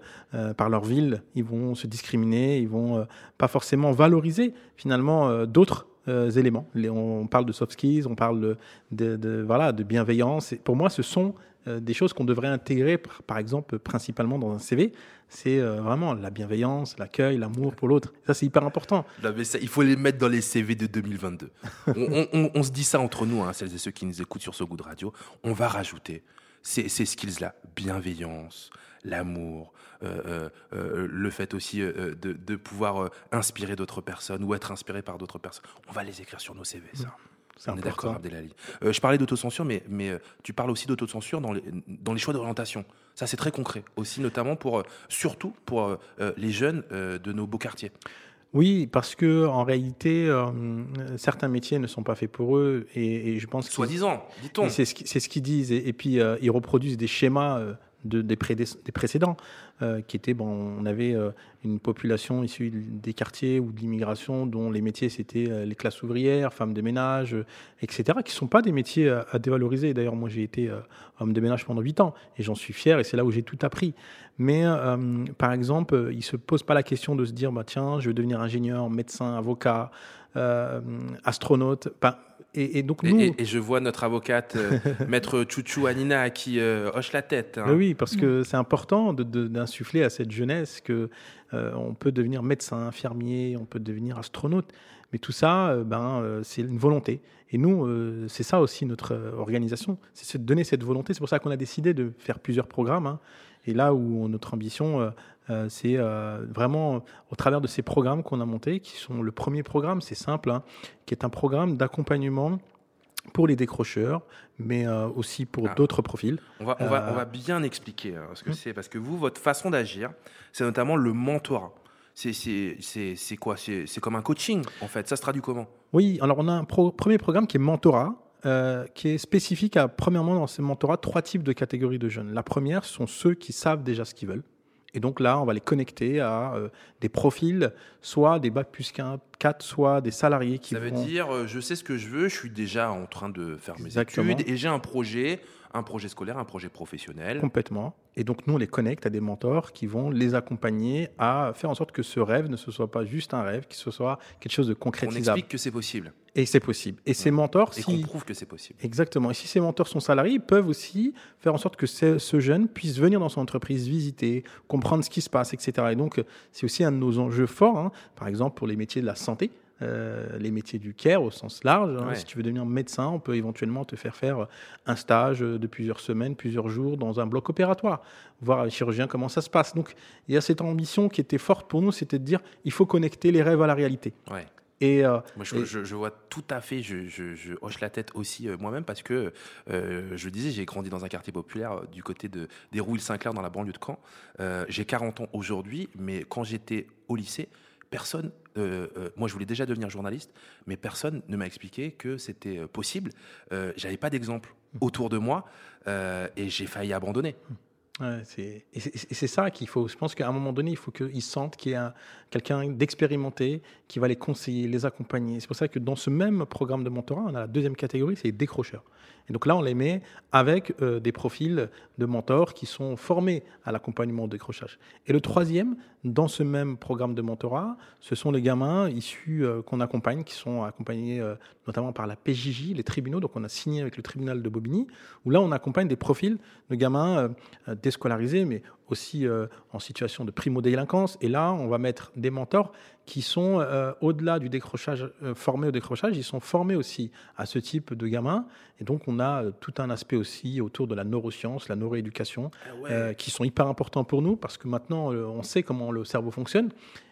par leur ville, ils vont se discriminer, ils vont pas forcément valoriser finalement d'autres éléments. On parle de soft skills, on parle de, voilà, de bienveillance. Pour moi, ce sont des choses qu'on devrait intégrer, par, exemple, principalement dans un CV. C'est euh, vraiment la bienveillance, l'accueil, l'amour pour l'autre. Ça, c'est hyper important. Non, mais ça, il faut les mettre dans les CV de 2022. on, on- on- on se dit ça entre nous, hein, celles et ceux qui nous écoutent sur ce goût de radio. On va rajouter ces, ces skills-là bienveillance, l'amour, euh, euh, euh, le fait aussi euh, de, de pouvoir euh, inspirer d'autres personnes ou être inspiré par d'autres personnes. On va les écrire sur nos CV, ça. C'est On est d'accord, Abdelali. Euh, je parlais d'autocensure, mais, mais euh, tu parles aussi d'autocensure dans les, dans les choix d'orientation. Ça, c'est très concret. Aussi, notamment pour, euh, surtout pour les jeunes de nos beaux quartiers. Oui, parce que en réalité, certains métiers ne sont pas faits pour eux, et, et je pense. Soi-disant, dit-on. C'est ce qu'ils disent, et, et puis ils reproduisent des schémas de, des, des précédents, euh, qui étaient bon, on avait euh, une population issue des quartiers ou de l'immigration dont les métiers c'était euh, les classes ouvrières, femmes de ménage, etc., qui sont pas des métiers à, dévaloriser. D'ailleurs, moi j'ai été homme de ménage pendant 8 ans et j'en suis fier, et c'est là où j'ai tout appris. Mais par exemple, ils se posent pas la question de se dire bah tiens, je veux devenir ingénieur, médecin, avocat, astronaute. Enfin, et, et donc nous, et- et je vois notre avocate, euh, maître Chouchou Anina, qui euh, hoche la tête. hein. Oui, parce que c'est important de- de- d'insuffler à cette jeunesse que euh, on peut devenir médecin, infirmier, on peut devenir astronaute, mais tout ça, euh, ben, euh, c'est une volonté. Et nous, euh, c'est ça aussi notre organisation, c'est de donner cette volonté. C'est pour ça qu'on a décidé de faire plusieurs programmes. hein. Et là où notre ambition, euh, euh, c'est euh, vraiment au travers de ces programmes qu'on a montés, qui sont le premier programme, c'est simple, hein, qui est un programme d'accompagnement pour les décrocheurs, mais euh, aussi pour Ah. d'autres profils. On va, on, va, on va bien expliquer hein, ce que Hmm. c'est, parce que vous, votre façon d'agir, c'est notamment le mentorat. C'est- quoi? C'est c'est comme un coaching, en fait. Ça se traduit comment? Oui, alors on a un pro- premier programme qui est mentorat, euh, qui est spécifique à, premièrement, dans ce mentorat, trois types de catégories de jeunes. La première sont ceux qui savent déjà ce qu'ils veulent. Et donc là, on va les connecter à euh, des profils, soit des bacs plus qu'un 4, soit des salariés qui Ça veut dire, euh, je sais ce que je veux, je suis déjà en train de faire mes études et j'ai un projet, un projet scolaire, un projet professionnel. Complètement. Et donc, nous, on les connecte à des mentors qui vont les accompagner à faire en sorte que ce rêve ne se soit pas juste un rêve, que ce soit quelque chose de On concrétisable. explique que c'est possible Et c'est possible. Et ces mentors, et si- qu'on prouve que c'est possible. Exactement. Et si ces mentors sont salariés, ils peuvent aussi faire en sorte que ce, jeune puisse venir dans son entreprise, visiter, comprendre ce qui se passe, etc. Et donc, c'est aussi un de nos enjeux forts, hein. par exemple pour les métiers de la santé. Euh, les métiers du care au sens large. hein. Ouais. Si tu veux devenir médecin, on peut éventuellement te faire faire un stage de plusieurs semaines, plusieurs jours dans un bloc opératoire, voir un chirurgien comment ça se passe. Donc il y a cette ambition qui était forte pour nous, c'était de dire il faut connecter les rêves à la réalité. Ouais. Et, euh, Moi, je, et- je- je vois tout à fait, je, hoche la tête aussi euh, moi-même parce que, euh, je le disais, j'ai grandi dans un quartier populaire euh, du côté de, des Rouilles-Saint-Clair dans la banlieue de Caen. Euh, j'ai 40 ans aujourd'hui, mais quand j'étais au lycée, personne, euh, euh, moi je voulais déjà devenir journaliste, mais personne ne m'a expliqué que c'était euh, possible. J'avais pas d'exemple autour de moi et j'ai failli abandonner. C'est- et c'est ça qu'il faut. Je pense qu'à un moment donné, il faut qu'ils sentent qu'il y a un- quelqu'un d'expérimenté qui va les conseiller, les accompagner. C'est pour ça que dans ce même programme de mentorat, on a la deuxième catégorie, c'est les décrocheurs. Et donc là, on les met avec euh, des profils de mentors qui sont formés à l'accompagnement au décrochage. Et le troisième, dans ce même programme de mentorat, ce sont les gamins issus euh, qu'on accompagne, qui sont accompagnés euh, notamment par la PJJ, les tribunaux. Donc on a signé avec le tribunal de Bobigny, où là, on accompagne des profils de gamins déscolarisés, mais aussi euh, en situation de primo-délinquance. Et là, on va mettre des mentors qui sont, euh, au-delà du décrochage, euh, formés au décrochage, ils sont formés aussi à ce type de gamins. Et donc, on a tout un aspect aussi autour de la neuroscience, la neuroéducation, Ah qui sont hyper importants pour nous parce que maintenant, on sait comment le cerveau fonctionne.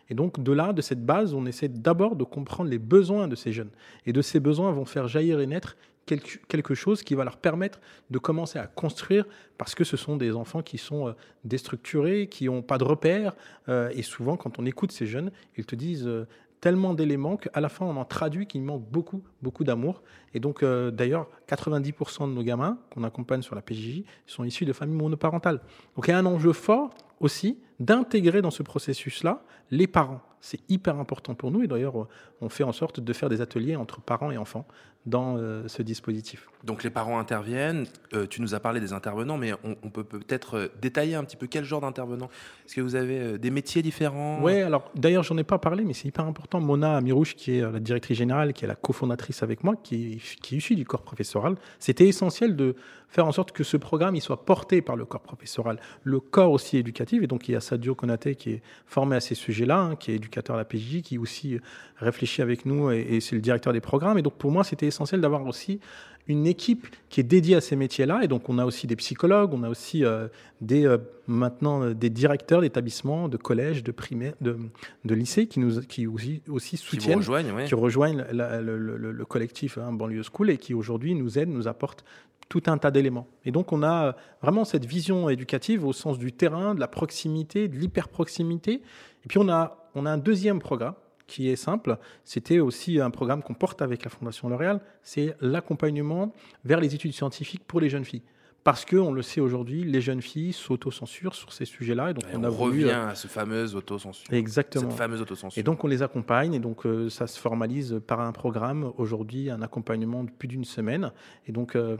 Et donc, de là, de cette base, on essaie d'abord de comprendre les besoins de ces jeunes. Et de ces besoins vont faire jaillir et naître quelque, chose qui va leur permettre de commencer à construire, parce que ce sont des enfants qui sont euh, déstructurés, qui n'ont pas de repères. euh, et souvent, quand on écoute ces jeunes, ils te disent euh, tellement d'éléments qu'à la fin, on en traduit qu'il manque beaucoup, beaucoup d'amour. Et donc, d'ailleurs, 90% de nos gamins qu'on accompagne sur la PJJ sont issus de familles monoparentales. Donc, il y a un enjeu fort aussi d'intégrer dans ce processus-là les parents. C'est hyper important pour nous et d'ailleurs, on fait en sorte de faire des ateliers entre parents et enfants dans euh, ce dispositif. Donc les parents interviennent. Euh, tu nous as parlé des intervenants, mais on, on peut peut-être euh, détailler un petit peu quel genre d'intervenants. Est-ce que vous avez euh, des métiers différents? Oui, alors d'ailleurs, j'en ai pas parlé, mais c'est hyper important. Mona Amirouche, qui est la directrice générale, qui est la cofondatrice avec moi, qui est, qui est issue du corps professoral, c'était essentiel de faire en sorte que ce programme il soit porté par le corps professoral, le corps aussi éducatif. Et donc, il y a Sadio Konaté qui est formé à ces sujets-là, hein, qui est éducateur à la PJJ, qui aussi réfléchit avec nous et, et c'est le directeur des programmes. Et donc, pour moi, c'était essentiel d'avoir aussi une équipe qui est dédiée à ces métiers-là. Et donc, on a aussi des psychologues, on a aussi euh, des, euh, maintenant euh, des directeurs d'établissements, de collèges, de primaires, de, de lycées qui, nous, qui aussi, aussi Qui soutiennent, rejoignent, ouais. qui rejoignent la- le, le- le collectif hein, Banlieue School et qui aujourd'hui nous aident, nous apportent tout un tas d'éléments. Et donc, on a vraiment cette vision éducative au sens du terrain, de la proximité, de l'hyper-proximité. Et puis, on a, on a un deuxième programme qui est simple. C'était aussi un programme qu'on porte avec la Fondation L'Oréal. C'est l'accompagnement vers les études scientifiques pour les jeunes filles. Parce que, on le sait aujourd'hui, les jeunes filles s'autocensurent sur ces sujets-là. Et donc, Et on on, a revient euh, à ce fameux autocensure. Exactement. Cette fameuse autocensure. Et donc on les accompagne et donc euh, ça se formalise par un programme aujourd'hui, un accompagnement de plus d'une semaine. Et donc euh,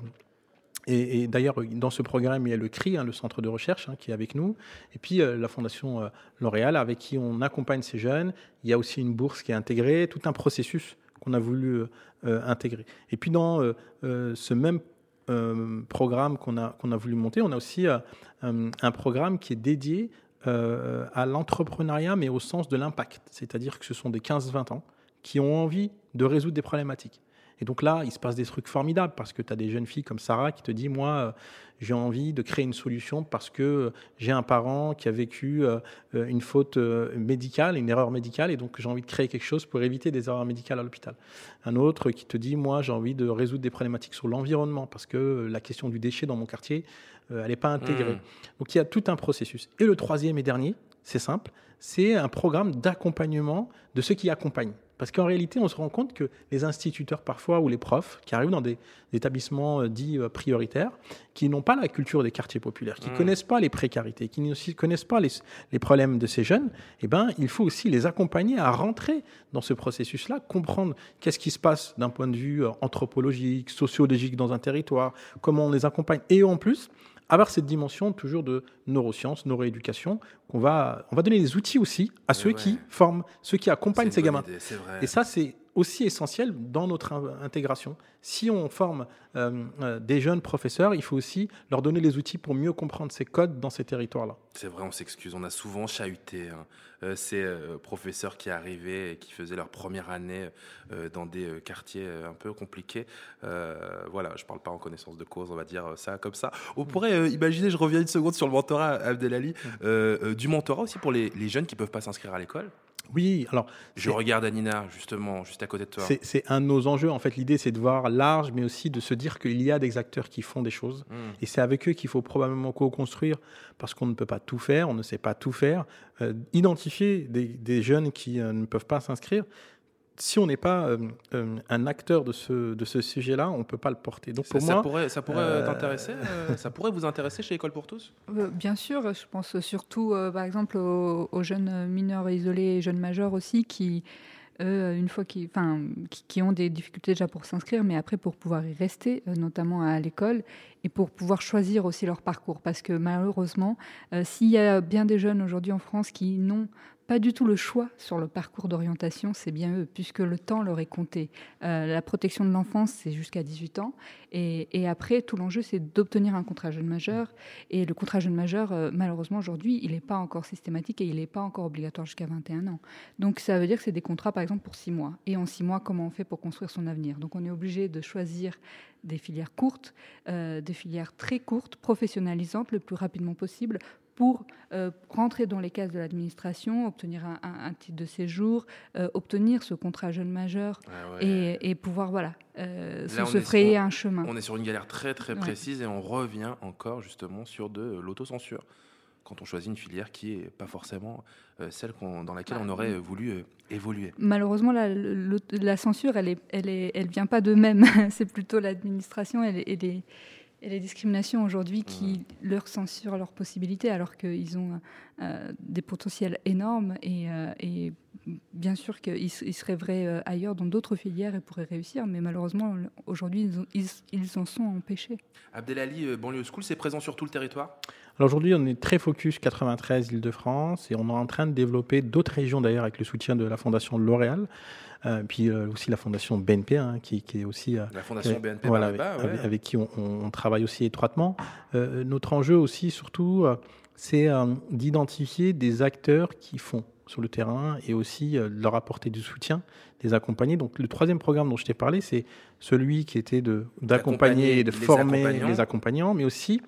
et, d'ailleurs dans ce programme il y a le CRI, hein, le centre de recherche hein, qui est avec nous, et puis euh, la fondation euh, L'Oréal avec qui on accompagne ces jeunes. Il y a aussi une bourse qui est intégrée, tout un processus qu'on a voulu euh, intégrer. Et puis dans ce même programme qu'on a, qu'on a voulu monter, on a aussi un programme qui est dédié à l'entrepreneuriat, mais au sens de l'impact. C'est-à-dire que ce sont des 15-20 ans qui ont envie de résoudre des problématiques. Et donc là, il se passe des trucs formidables parce que tu as des jeunes filles comme Sarah qui te dit, moi, euh, j'ai envie de créer une solution parce que euh, j'ai un parent qui a vécu euh, une faute médicale, une erreur médicale, et donc j'ai envie de créer quelque chose pour éviter des erreurs médicales à l'hôpital. Un autre qui te dit, moi, j'ai envie de résoudre des problématiques sur l'environnement parce que la question du déchet dans mon quartier, elle n'est pas intégrée. Mmh. Donc il y a tout un processus. Et le troisième et dernier, c'est simple, c'est un programme d'accompagnement de ceux qui accompagnent. Parce qu'en réalité, on se rend compte que les instituteurs parfois ou les profs qui arrivent dans des établissements euh, dits euh, prioritaires, qui n'ont pas la culture des quartiers populaires, qui ne Mm. connaissent pas les précarités, qui ne connaissent pas les, les problèmes de ces jeunes, eh ben, il faut aussi les accompagner à rentrer dans ce processus-là, comprendre qu'est-ce qui se passe d'un point de vue euh, anthropologique, sociologique dans un territoire, comment on les accompagne. Et en plus, avoir cette dimension toujours de neurosciences, neuroéducation, qu'on va, on va donner des outils aussi à Mais ceux ouais. qui forment, ceux qui accompagnent ces gamins. idée. Et ça, c'est aussi essentiel dans notre in- intégration. Si on forme euh, euh, des jeunes professeurs, il faut aussi leur donner les outils pour mieux comprendre ces codes dans ces territoires-là. C'est vrai, on s'excuse. On a souvent chahuté hein, euh, ces euh, professeurs qui arrivaient et qui faisaient leur première année dans des quartiers un peu compliqués. Voilà, je parle pas en connaissance de cause, on va dire ça comme ça. On pourrait imaginer, je reviens une seconde sur le mentorat, Abdelali, euh, du mentorat aussi pour les, les jeunes qui peuvent pas s'inscrire à l'école? Oui, alors Je regarde Anina, justement, juste à côté de toi. c'est un de nos enjeux. En fait, l'idée, c'est de voir large, mais aussi de se dire qu'il y a des acteurs qui font des choses. Mm. Et c'est avec eux qu'il faut probablement co-construire, parce qu'on ne peut pas tout faire, on ne sait pas tout faire. Euh, identifier des, des jeunes qui euh, ne peuvent pas s'inscrire, si on n'est pas euh, euh, un acteur de ce, de ce sujet-là, on ne peut pas le porter. Donc Ça, pour ça moi, pourrait, ça pourrait euh, t'intéresser euh, Ça pourrait vous intéresser chez École pour tous? Bien sûr, je pense surtout, euh, par exemple, aux, aux jeunes mineurs isolés et jeunes majeurs aussi qui, eux, une fois qu'ils, enfin, qui, qui ont des difficultés déjà pour s'inscrire, mais après pour pouvoir y rester, notamment à l'école, et pour pouvoir choisir aussi leur parcours. Parce que malheureusement, euh, s'il y a bien des jeunes aujourd'hui en France qui n'ont pas du tout le choix sur le parcours d'orientation, c'est bien eux, puisque le temps leur est compté. Euh, la protection de l'enfance, c'est jusqu'à 18 ans. Et, après, tout l'enjeu, c'est d'obtenir un contrat jeune majeur. Et le contrat jeune majeur, euh, malheureusement, aujourd'hui, il n'est pas encore systématique et il n'est pas encore obligatoire jusqu'à 21 ans. Donc ça veut dire que c'est des contrats, par exemple, pour 6 mois. Et en 6 mois, comment on fait pour construire son avenir? Donc on est obligé de choisir des filières courtes, euh, des filières très courtes, professionnalisantes le plus rapidement possible pour euh, rentrer dans les cases de l'administration, obtenir un, titre de séjour, euh, obtenir ce contrat jeune majeur ah et, pouvoir voilà, euh, se, frayer un chemin. On est sur une galère très très précise et on revient encore justement sur de l'autocensure quand on choisit une filière qui n'est pas forcément celle dans laquelle on aurait voulu évoluer. Malheureusement, la, la, censure, elle ne elle est, elle vient pas de même. C'est plutôt l'administration et les, et les discriminations aujourd'hui qui leur censurent leurs possibilités alors qu'ils ont euh, des potentiels énormes et, euh, et bien sûr qu'ils se rêveraient euh, ailleurs dans d'autres filières et pourraient réussir, mais malheureusement aujourd'hui ils, ils, en sont empêchés. Abdelali, Banlieue School, c'est présent sur tout le territoire? Alors aujourd'hui, on est très focus 93 Île-de-France et on est en train de développer d'autres régions d'ailleurs avec le soutien de la Fondation L'Oréal. Euh, puis euh, aussi la fondation BNP, hein, qui, qui, est aussi euh, la fondation BNP voilà, avec, qui on, on, travaille aussi étroitement. notre enjeu aussi, surtout, c'est d'identifier des acteurs qui font sur le terrain et aussi leur apporter du soutien, les accompagner. Donc le troisième programme dont je t'ai parlé, c'est celui qui était d'accompagner et de former les accompagnants, mais aussi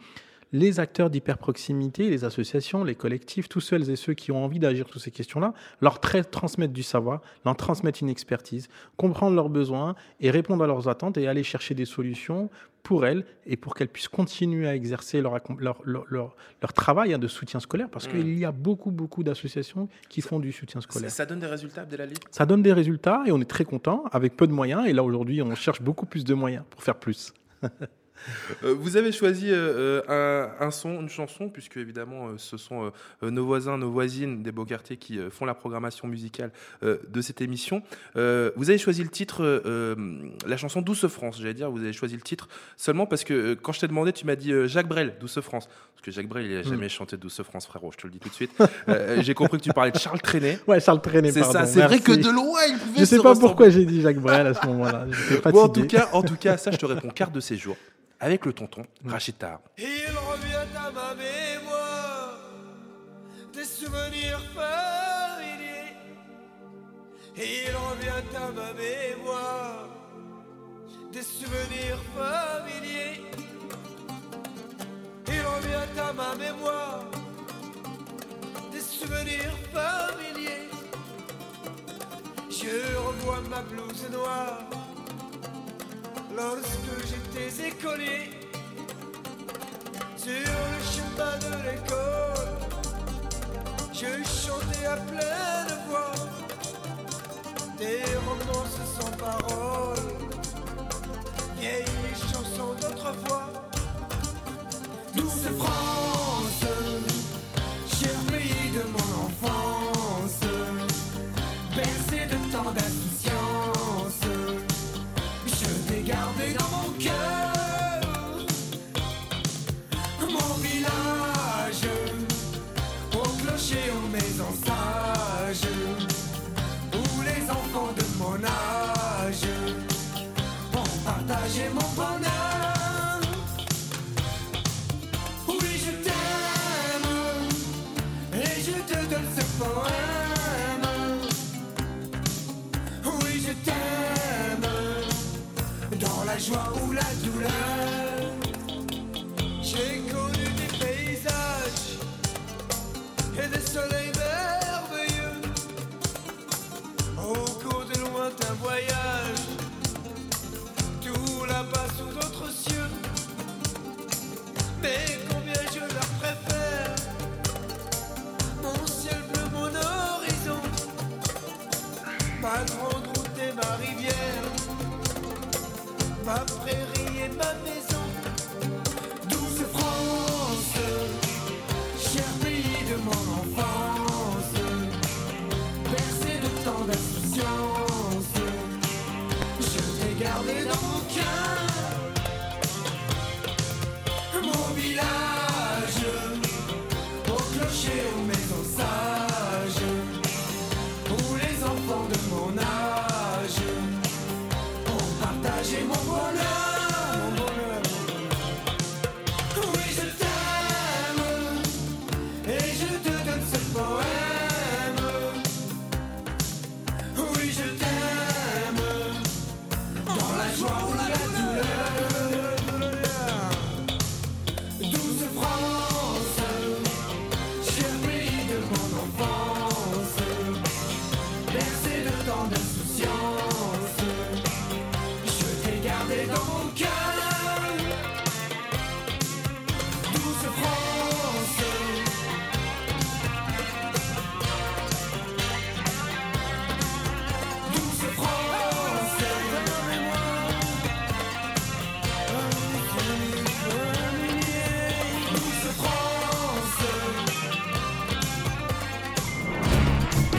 les acteurs d'hyperproximité, les associations, les collectifs, tous ceux et ceux qui ont envie d'agir sur ces questions-là, leur transmettre du savoir, leur transmettre une expertise, comprendre leurs besoins et répondre à leurs attentes et aller chercher des solutions pour elles et pour qu'elles puissent continuer à exercer leur, leur, leur, travail hein, de soutien scolaire parce mmh. qu'il y a beaucoup, beaucoup d'associations qui font du soutien scolaire. Ça, donne des résultats, Abdelali? Ça donne des résultats et on est très content avec peu de moyens. Et là, aujourd'hui, on cherche beaucoup plus de moyens pour faire plus. Euh, vous avez choisi euh, euh, un, son, une chanson, puisque évidemment ce sont nos voisins, nos voisines des beaux quartiers qui font la programmation musicale de cette émission. vous avez choisi le titre, la chanson Douce France, j'allais dire, vous avez choisi le titre seulement parce que quand je t'ai demandé, tu m'as dit Jacques Brel, Douce France. Parce que Jacques Brel, il n'a hmm. jamais chanté Douce France, frérot, je te le dis tout de suite. j'ai compris que tu parlais de Charles Trenet. Ouais, Charles Trenet, C'est ça, c'est vrai que de loin, il pouvait Je sais pas pourquoi j'ai dit Jacques Brel à ce moment-là. en tout cas, en tout cas, ça, je te réponds carte de séjour avec le tonton Rachita. Il revient à ma mémoire des souvenirs familiers. Il revient à ma mémoire des souvenirs familiers. Il revient à ma mémoire des souvenirs familiers. Je revois ma blouse noire lorsque j'étais écolier sur le chemin de l'école. Je chantais à pleine voix des romances sans parole, vieilles chansons d'autrefois. Douce France, cher pays de mon enfance, joie ou la douleur.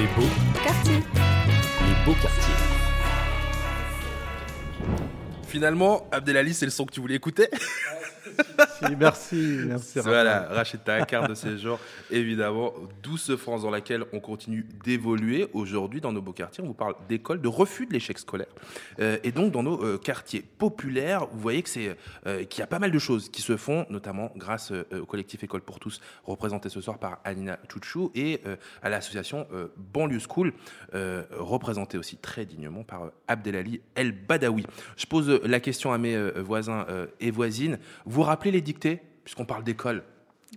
Les beaux Quartier. Les beaux quartiers. Finalement, Abdelali, c'est le son que tu voulais écouter merci, merci. Voilà, Rachid, t'as un quart de séjour, évidemment. Douce France dans laquelle on continue d'évoluer. Aujourd'hui, dans nos beaux quartiers, on vous parle d'école, de refus de l'échec scolaire. Euh, et donc, dans nos euh, quartiers populaires, vous voyez que c'est, euh, qu'il y a pas mal de choses qui se font, notamment grâce au collectif École pour tous, représenté ce soir par Anina Chouchou, et à l'association Banlieue School, représentée aussi très dignement par Abdelali El Badawi. Je pose la question à mes voisins et voisines. Vous vous rappelez les dictées Puisqu'on parle d'école.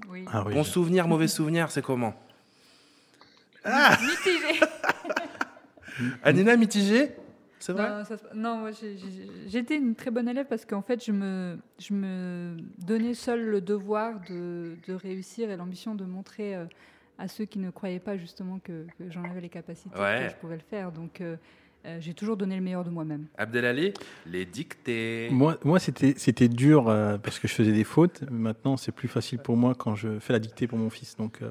Oui. Ah oui, bon souvenir, mauvais souvenir, c'est comment Mitigé. Anina mitigée C'est vrai Non, ça j'étais une très bonne élève parce qu'en fait, je me, je me donnais seul le devoir de, de réussir et l'ambition de montrer euh, à ceux qui ne croyaient pas justement que, que j'en avais les capacités, Ouais. que je pouvais le faire. Donc, euh, euh, j'ai toujours donné le meilleur de moi-même. Abdelali Les dictées. Moi, moi c'était, c'était dur euh, parce que je faisais des fautes. Maintenant, c'est plus facile pour moi quand je fais la dictée pour mon fils. Donc, euh,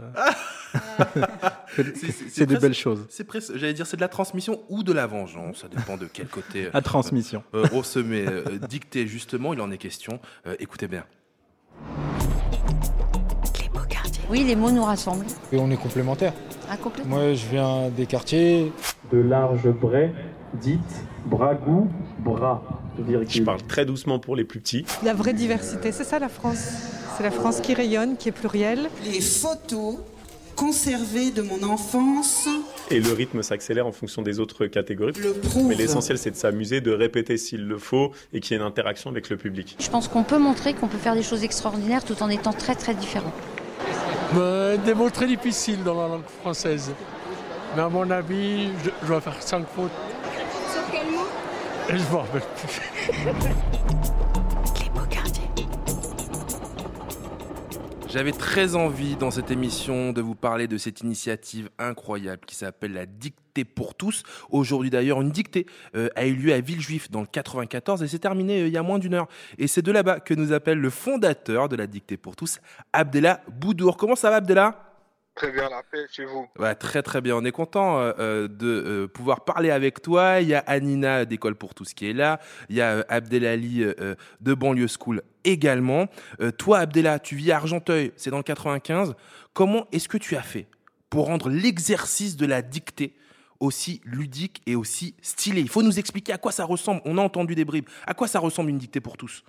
c'est, C'est- c'est- c'est c'est de belles choses. C'est presque, j'allais dire, c'est de la transmission ou de la vengeance. Ça dépend de quel côté euh, La transmission. euh, on se met. Euh, dictée, justement, il en est question. Euh, écoutez bien. Oui, les mots nous rassemblent. Et on est complémentaires. Ah, complètement. Moi, je viens des quartiers. De large bray, dites, bragou, bras. Je parle très doucement pour les plus petits. La vraie diversité, c'est ça la France. C'est la France qui rayonne, qui est plurielle. Les photos conservées de mon enfance. Et le rythme s'accélère en fonction des autres catégories. Le prouve. Mais l'essentiel, c'est de s'amuser, de répéter s'il le faut et qu'il y ait une interaction avec le public. Je pense qu'on peut montrer qu'on peut faire des choses extraordinaires tout en étant très très différents. Euh, Des mots très difficiles dans la langue française. Mais à mon avis, je, je dois faire cinq fautes. Sur quel mot? Et je m'en rappelle plus. J'avais très envie dans cette émission de vous parler de cette initiative incroyable qui s'appelle la dictée pour tous. Aujourd'hui d'ailleurs, une dictée euh, a eu lieu à Villejuif dans le 94 et s'est terminée euh, il y a moins d'une heure. Et c'est de là-bas que nous appelle le fondateur de la dictée pour tous, Abdella Boudour. Comment ça va Abdella? Très bien, la paix chez vous. Ouais, très très bien. On est content euh, euh, de euh, pouvoir parler avec toi. Il y a Anina d'École pour tous qui est là. Il y a euh, Abdelali de Banlieue School également. Toi, Abdella, tu vis à Argenteuil, c'est dans le 95. Comment est-ce que tu as fait pour rendre l'exercice de la dictée aussi ludique et aussi stylé? Il faut nous expliquer à quoi ça ressemble. On a entendu des bribes. À quoi ça ressemble une dictée pour tous?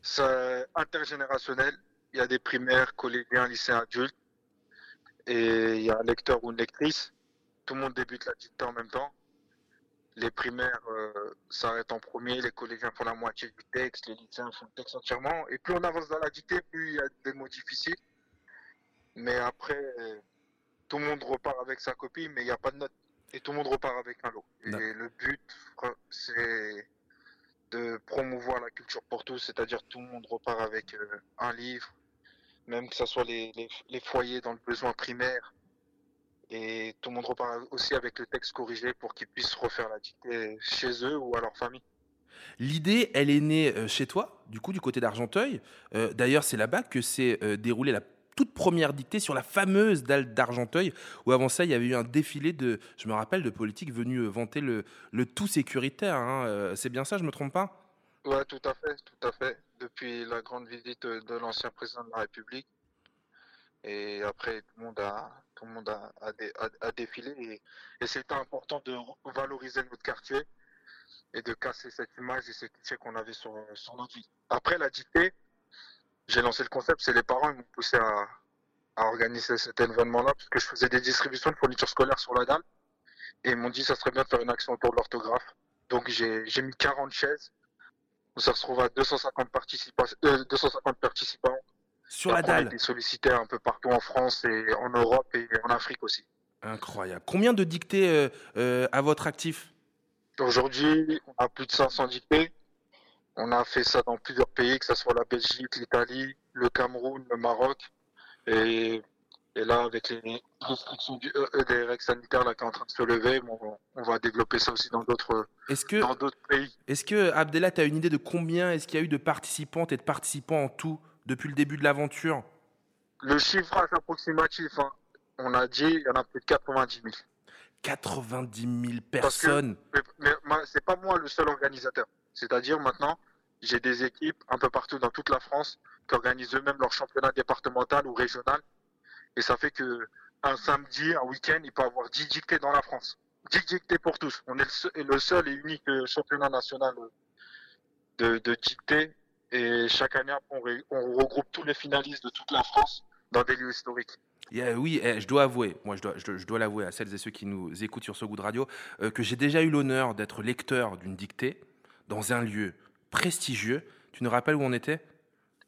C'est intergénérationnel. Il y a des primaires, collégiens, lycéens, adultes. Et il y a un lecteur ou une lectrice. Tout le monde débute la dictée en même temps. Les primaires euh, s'arrêtent en premier, les collégiens font la moitié du texte, les lycéens font le texte entièrement. Et plus on avance dans la dictée, plus il y a des mots difficiles. Mais après, tout le monde repart avec sa copie, mais il n'y a pas de note. Et tout le monde repart avec un lot. Et le but, c'est de promouvoir la culture pour tous, c'est-à-dire tout le monde repart avec euh, un livre, même que ce soit les, les, foyers dans le besoin primaire. Et tout le monde repart aussi avec le texte corrigé pour qu'ils puissent refaire la dictée chez eux ou à leur famille. L'idée, elle est née euh, chez toi, du coup, du côté d'Argenteuil. Euh, D'ailleurs, c'est là-bas que s'est euh, déroulée la toute première dictée sur la fameuse dalle d'Argenteuil, où avant ça, il y avait eu un défilé de, je me rappelle, de politiques venus vanter le, le tout sécuritaire. hein. C'est bien ça, je me trompe pas? Ouais, tout à fait, tout à fait. Depuis la grande visite de l'ancien président de la République. Et après, tout le monde a, tout le monde a, a, dé- a- a défilé. Et, c'était important de valoriser notre quartier et de casser cette image et ces clichés qu'on avait sur, notre vie. Après la dictée, j'ai lancé le concept, c'est les parents qui m'ont poussé à, organiser cet événement-là, parce que je faisais des distributions de fournitures scolaires sur la dalle. Et ils m'ont dit ça serait bien de faire une action autour de l'orthographe. Donc j'ai mis 40 chaises. Ça se trouve à 250 participants. euh, 250 participants. Sur la Après, On a dalle. été un peu partout en France et en Europe et en Afrique aussi. Incroyable. Combien de dictées euh, euh, à votre actif? Aujourd'hui, on a plus de 500 dictées. On a fait ça dans plusieurs pays, que ce soit la Belgique, l'Italie, le Cameroun, le Maroc. Et, et là, avec les restrictions du, des règles sanitaires là, qui est en train de se lever, bon, on va développer ça aussi dans d'autres pays. est-ce que Abdella, tu as une idée de combien est-ce qu'il y a eu de participantes et de participants en tout depuis le début de l'aventure? Le chiffrage approximatif, hein, on a dit, il y en a plus de 90 000. 90 000 Parce que personnes. mais, mais moi, c'est pas moi le seul organisateur. C'est-à-dire maintenant, j'ai des équipes un peu partout dans toute la France qui organisent eux-mêmes leur championnat départemental ou régional. Et ça fait que un samedi, un week-end, il peut avoir 10 dictées dans la France. 10 dictées pour tous. On est le seul, et unique euh, championnat national de, de dictées. Et chaque année, on, regroupe tous les finalistes de toute la France dans des lieux historiques. Oui, eh, je dois avouer, moi je dois, je, dois- je dois l'avouer à celles et ceux qui nous écoutent sur ce goût de radio, euh, que j'ai déjà eu l'honneur d'être lecteur d'une dictée dans un lieu prestigieux. Tu nous rappelles où on était?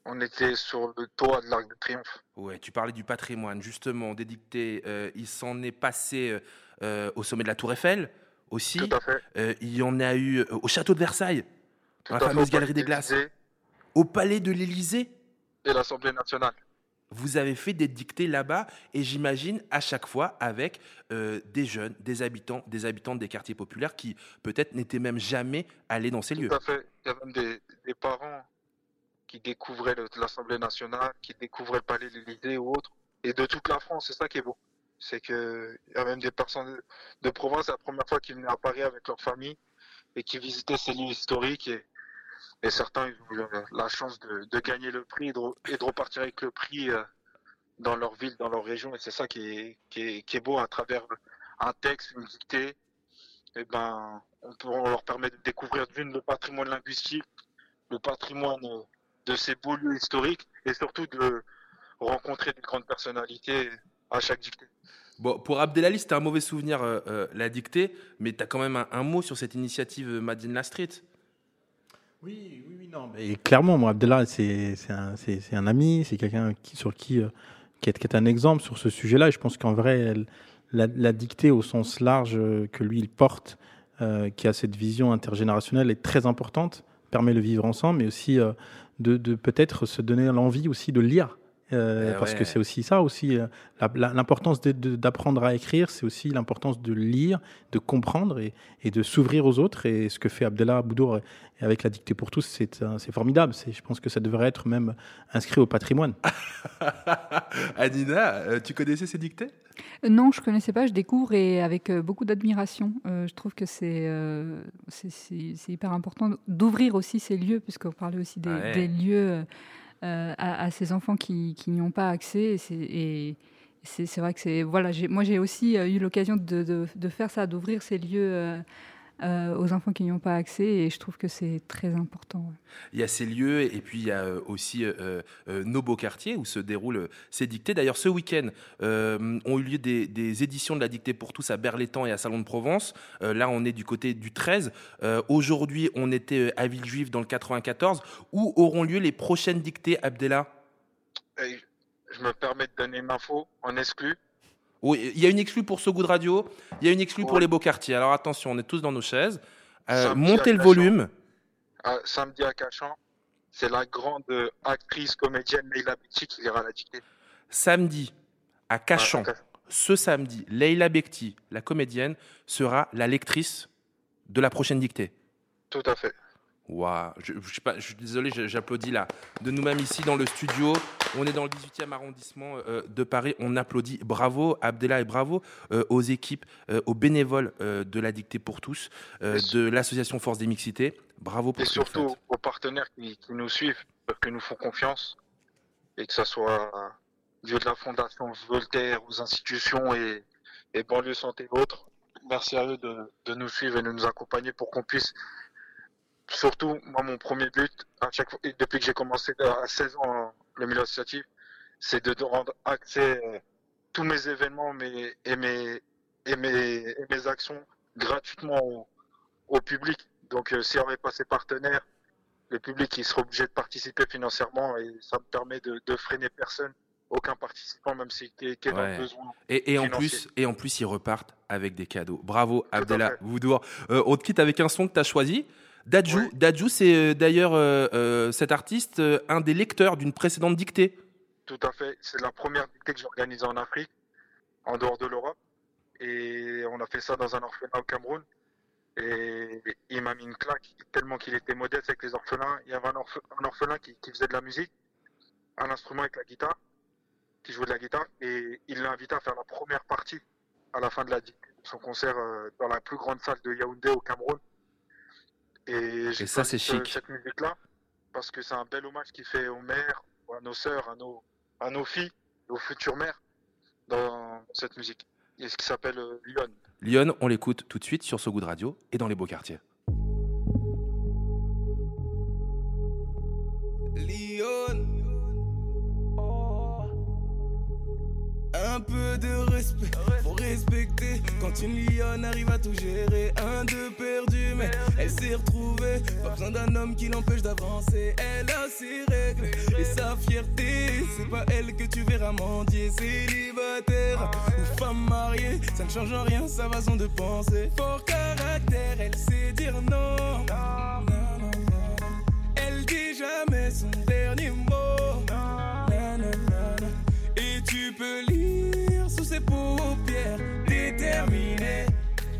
On était sur le toit de l'Arc de Triomphe. Ouais, tu parlais du patrimoine, justement, des dictées. euh, il s'en est passé euh, euh, au sommet de la Tour Eiffel aussi. Tout à fait. Euh, il y en a eu au château de Versailles, Tout la fameuse au galerie Palais des Glaces, au palais de l'Élysée. Et l'Assemblée nationale. Vous avez fait des dictées là-bas et j'imagine à chaque fois avec des jeunes, des habitants, des habitantes des quartiers populaires qui peut-être n'étaient même jamais allés dans ces lieux. Tout à fait. Il y a même des, des parents qui découvraient l'Assemblée nationale, qui découvraient le palais de l'Élysée ou autre, et de toute la France. C'est ça qui est beau. C'est que il y a même des personnes de, province, la première fois qu'ils venaient à Paris avec leur famille et qui visitaient ces lieux historiques. Et, certains ils ont eu la- la chance de, gagner le prix et de, repartir avec le prix euh, dans leur ville, dans leur région. Et c'est ça qui est, beau à travers un texte, une dictée. Et ben, on, peut- on leur permet de découvrir d'une le patrimoine linguistique, le patrimoine euh, de ces beaux lieux historiques et surtout de rencontrer des grandes personnalités à chaque dictée. Bon, pour Abdelali, c'était un mauvais souvenir, euh, euh, la dictée, mais tu as quand même un, un mot sur cette initiative euh, Made in la Street. Oui, oui, oui, non. Et clairement, moi, Abdallah, c'est un, ami, c'est quelqu'un qui, sur qui, euh, qui, est, qui est un exemple sur ce sujet-là. Et je pense qu'en vrai, elle- la, la dictée au sens large que lui, il porte, euh, qui a cette vision intergénérationnelle, est très importante, permet le vivre ensemble, mais aussi euh, de, peut-être se donner l'envie aussi de lire. Euh, Eh parce que c'est aussi ça aussi euh, l'importance d'apprendre à écrire c'est aussi l'importance de lire de comprendre et, et de s'ouvrir aux autres. Et ce que fait Abdallah Boudour avec la dictée pour tous c'est euh, formidable. Je pense que ça devrait être même inscrit au patrimoine. Adina, euh, tu connaissais ces dictées? Non, je connaissais pas, je découvre et avec beaucoup d'admiration. Euh, je trouve que c'est euh, hyper important d'ouvrir aussi ces lieux, puisqu'on parlait aussi des, Ouais. des lieux euh, à, ces enfants qui, n'y ont pas accès. Et c'est- vrai que c'est. Voilà, moi j'ai aussi euh, eu l'occasion de, faire ça, d'ouvrir ces lieux euh, aux enfants qui n'y ont pas accès, et je trouve que c'est très important. ouais. Il y a ces lieux et puis il y a euh, aussi euh, euh, nos beaux quartiers où se déroulent ces dictées. D'ailleurs, ce week-end euh, ont eu lieu des, des éditions de la dictée pour tous à Berlétan et à Salon de Provence. Euh, là, on est du côté du 13. Euh, Aujourd'hui, on était à Villejuif dans le 94. Où auront lieu les prochaines dictées, Abdella? Je me permets de donner une info en exclu. Oui, il y a une exclue pour ce goût de radio, il y a une exclue pour les beaux quartiers. Alors attention, on est tous dans nos chaises. Euh, Samedi montez à le Cachan. volume. À- samedi à Cachan, c'est la grande actrice comédienne Leila Bekti qui lira la dictée. Samedi, à Cachan, à Cachan. ce samedi, Leila Bekti, la comédienne, sera la lectrice de la prochaine dictée. Tout à fait. Waouh, je, je, sais pas, je suis désolé, j'applaudis là. De nous-mêmes ici dans le studio, on est dans le 18e arrondissement euh, de Paris, on applaudit. Bravo Abdella et bravo euh, aux équipes, euh, aux bénévoles de la dictée pour tous, de l'association Force des Mixités. Bravo pour Et surtout aux partenaires qui, qui nous suivent, qui nous font confiance, et que ce soit lieu de la Fondation Voltaire, aux institutions et, et banlieue santé et autres. Merci à eux de, de nous suivre et de nous accompagner pour qu'on puisse, surtout, moi, mon premier but, à chaque fois, depuis que j'ai commencé à 16 ans le milieu associatif, c'est de, rendre accès euh, tous mes événements mes, et, mes, et, mes, et mes actions gratuitement au, au public. Donc, euh, si on n'est pas ces partenaires, le public il sera obligé de participer financièrement et ça me permet de, de freiner personne aucun participant, même si est, qui est dans le besoin. Et, et en plus, et en plus, ils repartent avec des cadeaux. Bravo, Abdallah Voudour. Euh, on te quitte avec un son que tu as choisi. Dadju c'est euh, d'ailleurs euh, euh, cet artiste, un des lecteurs d'une précédente dictée. Tout à fait. C'est la première dictée que j'ai organisée en Afrique, en dehors de l'Europe. Et on a fait ça dans un orphelinat au Cameroun. Et il m'a mis une claque tellement qu'il était modeste avec les orphelins. Il y avait un, orphe- un orphelin qui, qui faisait de la musique, un instrument avec la guitare, qui jouait de la guitare. Et il l'a invité à faire la première partie à la fin de la dictée de son concert euh, dans la plus grande salle de Yaoundé au Cameroun. Et, ça, c'est ce- chic. cette musique-là parce que c'est un bel hommage qu'il fait aux mères, à nos sœurs, à nos, à nos filles, aux futures mères dans cette musique. Et ce qui s'appelle euh, Lyon. Lyon, on l'écoute tout de suite sur So Good Radio et dans les beaux quartiers. Lyon. De respect, faut respecter Quand une lionne arrive à tout gérer. Un, deux perdu, mais elle s'est retrouvée. Pas besoin d'un homme qui l'empêche d'avancer. Elle a ses règles et sa fierté. C'est pas elle que tu verras mendier Célibataire ou femme mariée. Ça ne change rien sa façon de penser. Fort caractère, elle sait dire non. Elle dit jamais son dernier mot. Et tu peux lire ses paupières Déterminée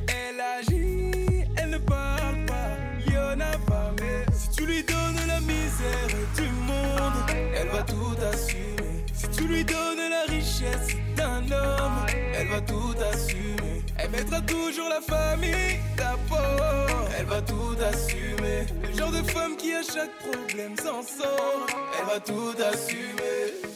Elle agit, elle ne parle pas Y'en a pas mais Si tu lui donnes la misère du monde Elle va tout assumer. Si tu lui donnes la richesse d'un homme Elle va tout assumer. Elle mettra toujours la famille d'abord Elle va tout assumer. Le genre de femme qui à chaque problème s'en sort Elle va tout assumer.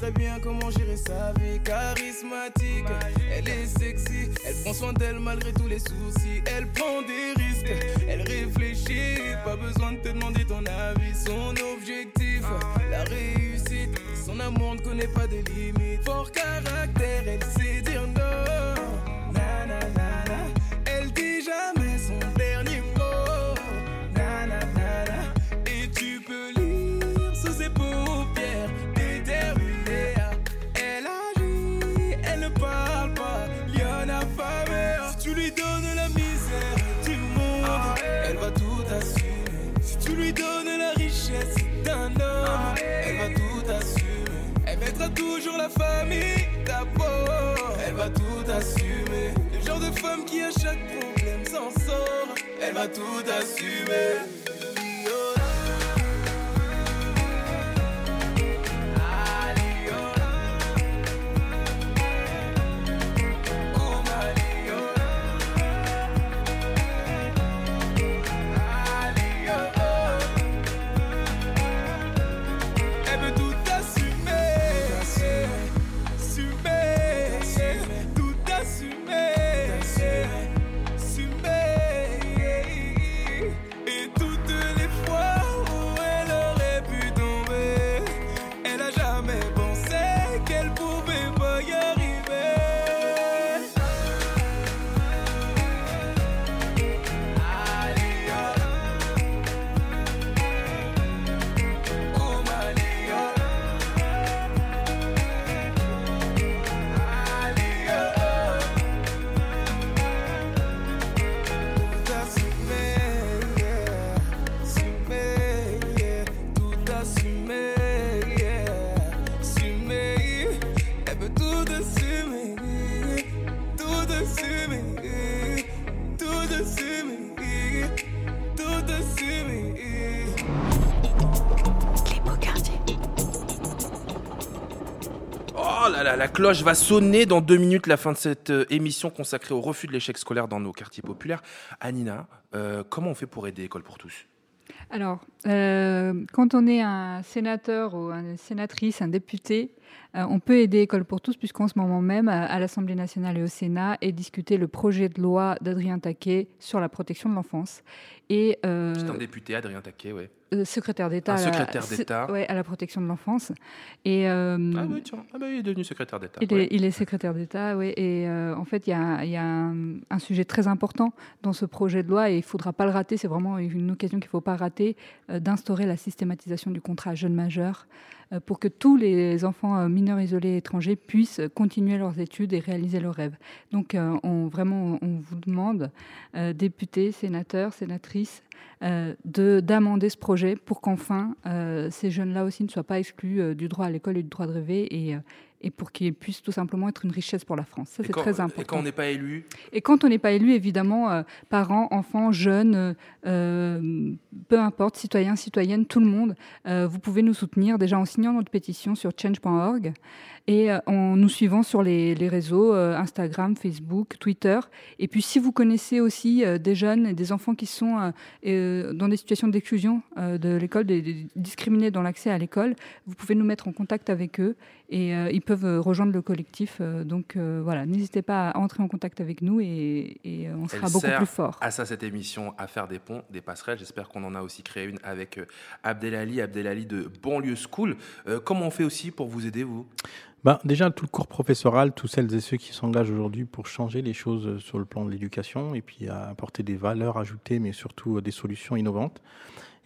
Très bien comment gérer sa vie. Charismatique, elle est sexy, elle prend soin d'elle malgré tous les soucis. Elle prend des risques, elle réfléchit, pas besoin de te demander ton avis. Son objectif, la réussite, son amour ne connaît pas de limites. Fort caractère, elle sait chaque problème s'en sort. Elle va tout assumer. Cloche va sonner dans deux minutes, la fin de cette euh, émission consacrée au refus de l'échec scolaire dans nos quartiers populaires. Anina, euh, comment on fait pour aider École pour tous? Alors, euh, quand on est un sénateur ou une sénatrice, un député, euh, on peut aider École pour tous, puisqu'en ce moment même, à l'Assemblée nationale et au Sénat, est discuté le projet de loi d'Adrien Taquet sur la protection de l'enfance. Et, euh, C'est un député, Adrien Taquet, oui. Euh, secrétaire d'État. secrétaire d'État. Ouais, à la protection de l'enfance. Et, ah oui, tiens, ah bah, il est devenu secrétaire d'État. Il, il, est secrétaire d'État, oui. Et en fait, il y a, y a un, sujet très important dans ce projet de loi et il ne faudra pas le rater. C'est vraiment une occasion qu'il ne faut pas rater d'instaurer la systématisation du contrat jeune majeur. Euh, pour que tous les enfants euh, mineurs isolés étrangers puissent continuer leurs études et réaliser leurs rêves. Donc, euh, on, vraiment, on vous demande, députés, sénateurs, sénatrices, d'amender ce projet pour qu'enfin ces jeunes-là aussi ne soient pas exclus du droit à l'école et du droit de rêver et, et pour qu'il puisse tout simplement être une richesse pour la France. Ça, c'est très important. Et quand on n'est pas élu Et quand on n'est pas élu, évidemment, euh, parents, enfants, jeunes, euh, euh, peu importe, citoyens, citoyennes, tout le monde, vous pouvez nous soutenir déjà en signant notre pétition sur change.org et en nous suivant sur les, les réseaux Instagram, Facebook, Twitter. Et puis si vous connaissez aussi des jeunes et des enfants qui sont dans des situations d'exclusion de l'école, discriminés dans l'accès à l'école, vous pouvez nous mettre en contact avec eux et ils peuvent euh, rejoindre le collectif. Euh, donc euh, voilà, n'hésitez pas à entrer en contact avec nous et, on sera beaucoup plus fort. À ça, cette émission, à faire des ponts, des passerelles. J'espère qu'on en a aussi créé une avec Abdelali, Abdelali de Banlieue School. comment on fait aussi pour vous aider, vous? Bah, déjà, tout le cours professoral, tous celles et ceux qui s'engagent aujourd'hui pour changer les choses sur le plan de l'éducation et puis à apporter des valeurs ajoutées, mais surtout des solutions innovantes.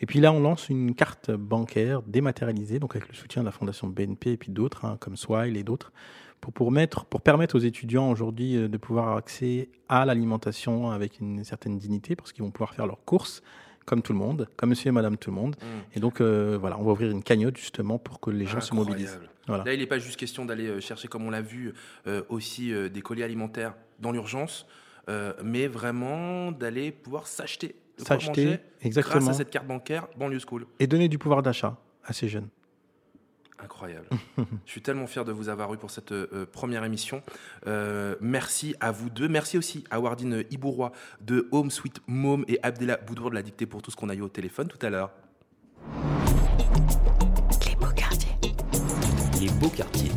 Et puis là, on lance une carte bancaire dématérialisée, donc avec le soutien de la Fondation BNP et puis d'autres, hein, comme Swile et d'autres, pour, pour, mettre, pour permettre aux étudiants aujourd'hui euh, de pouvoir avoir accès à l'alimentation avec une certaine dignité, parce qu'ils vont pouvoir faire leurs courses comme tout le monde, comme monsieur et madame tout le monde. Mmh. Et donc, euh, voilà, on va ouvrir une cagnotte justement pour que les gens se mobilisent. Voilà. Là, il n'est pas juste question d'aller euh, chercher, comme on l'a vu, aussi des colis alimentaires dans l'urgence, mais vraiment d'aller pouvoir s'acheter s'acheter exactement grâce à cette carte bancaire banlieue school et donner du pouvoir d'achat à ces jeunes. Incroyable. Je suis tellement fier de vous avoir eu pour cette euh, première émission. Euh, merci à vous deux. Merci aussi à Wardine Ibourois de Home Sweet Mom et Abdella Boudour de la dictée pour tout ce qu'on a eu au téléphone tout à l'heure. Quartiers.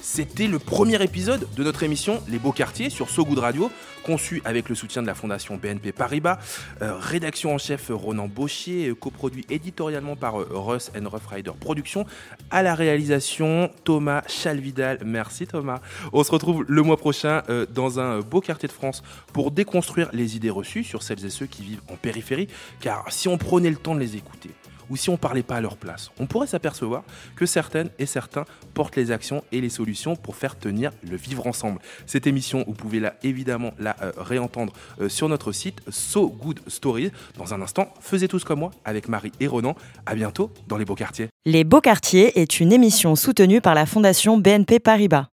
C'était le premier épisode de notre émission Les Beaux Quartiers sur So Good Radio, conçu avec le soutien de la Fondation BNP Paribas, euh, rédaction en chef Ronan Bauchier, coproduit éditorialement par euh, Russ and Rough Rider Productions, à la réalisation Thomas Chalvidal. Merci Thomas. On se retrouve le mois prochain euh, dans un beau quartier de France pour déconstruire les idées reçues sur celles et ceux qui vivent en périphérie, car si on prenait le temps de les écouter, ou si on ne parlait pas à leur place. On pourrait s'apercevoir que certaines et certains portent les actions et les solutions pour faire tenir le vivre ensemble. Cette émission, vous pouvez là évidemment la euh, réentendre euh, sur notre site So Good Stories. Dans un instant, faisez tous comme moi avec Marie et Ronan. À bientôt dans les beaux quartiers. Les beaux quartiers est une émission soutenue par la Fondation BNP Paribas.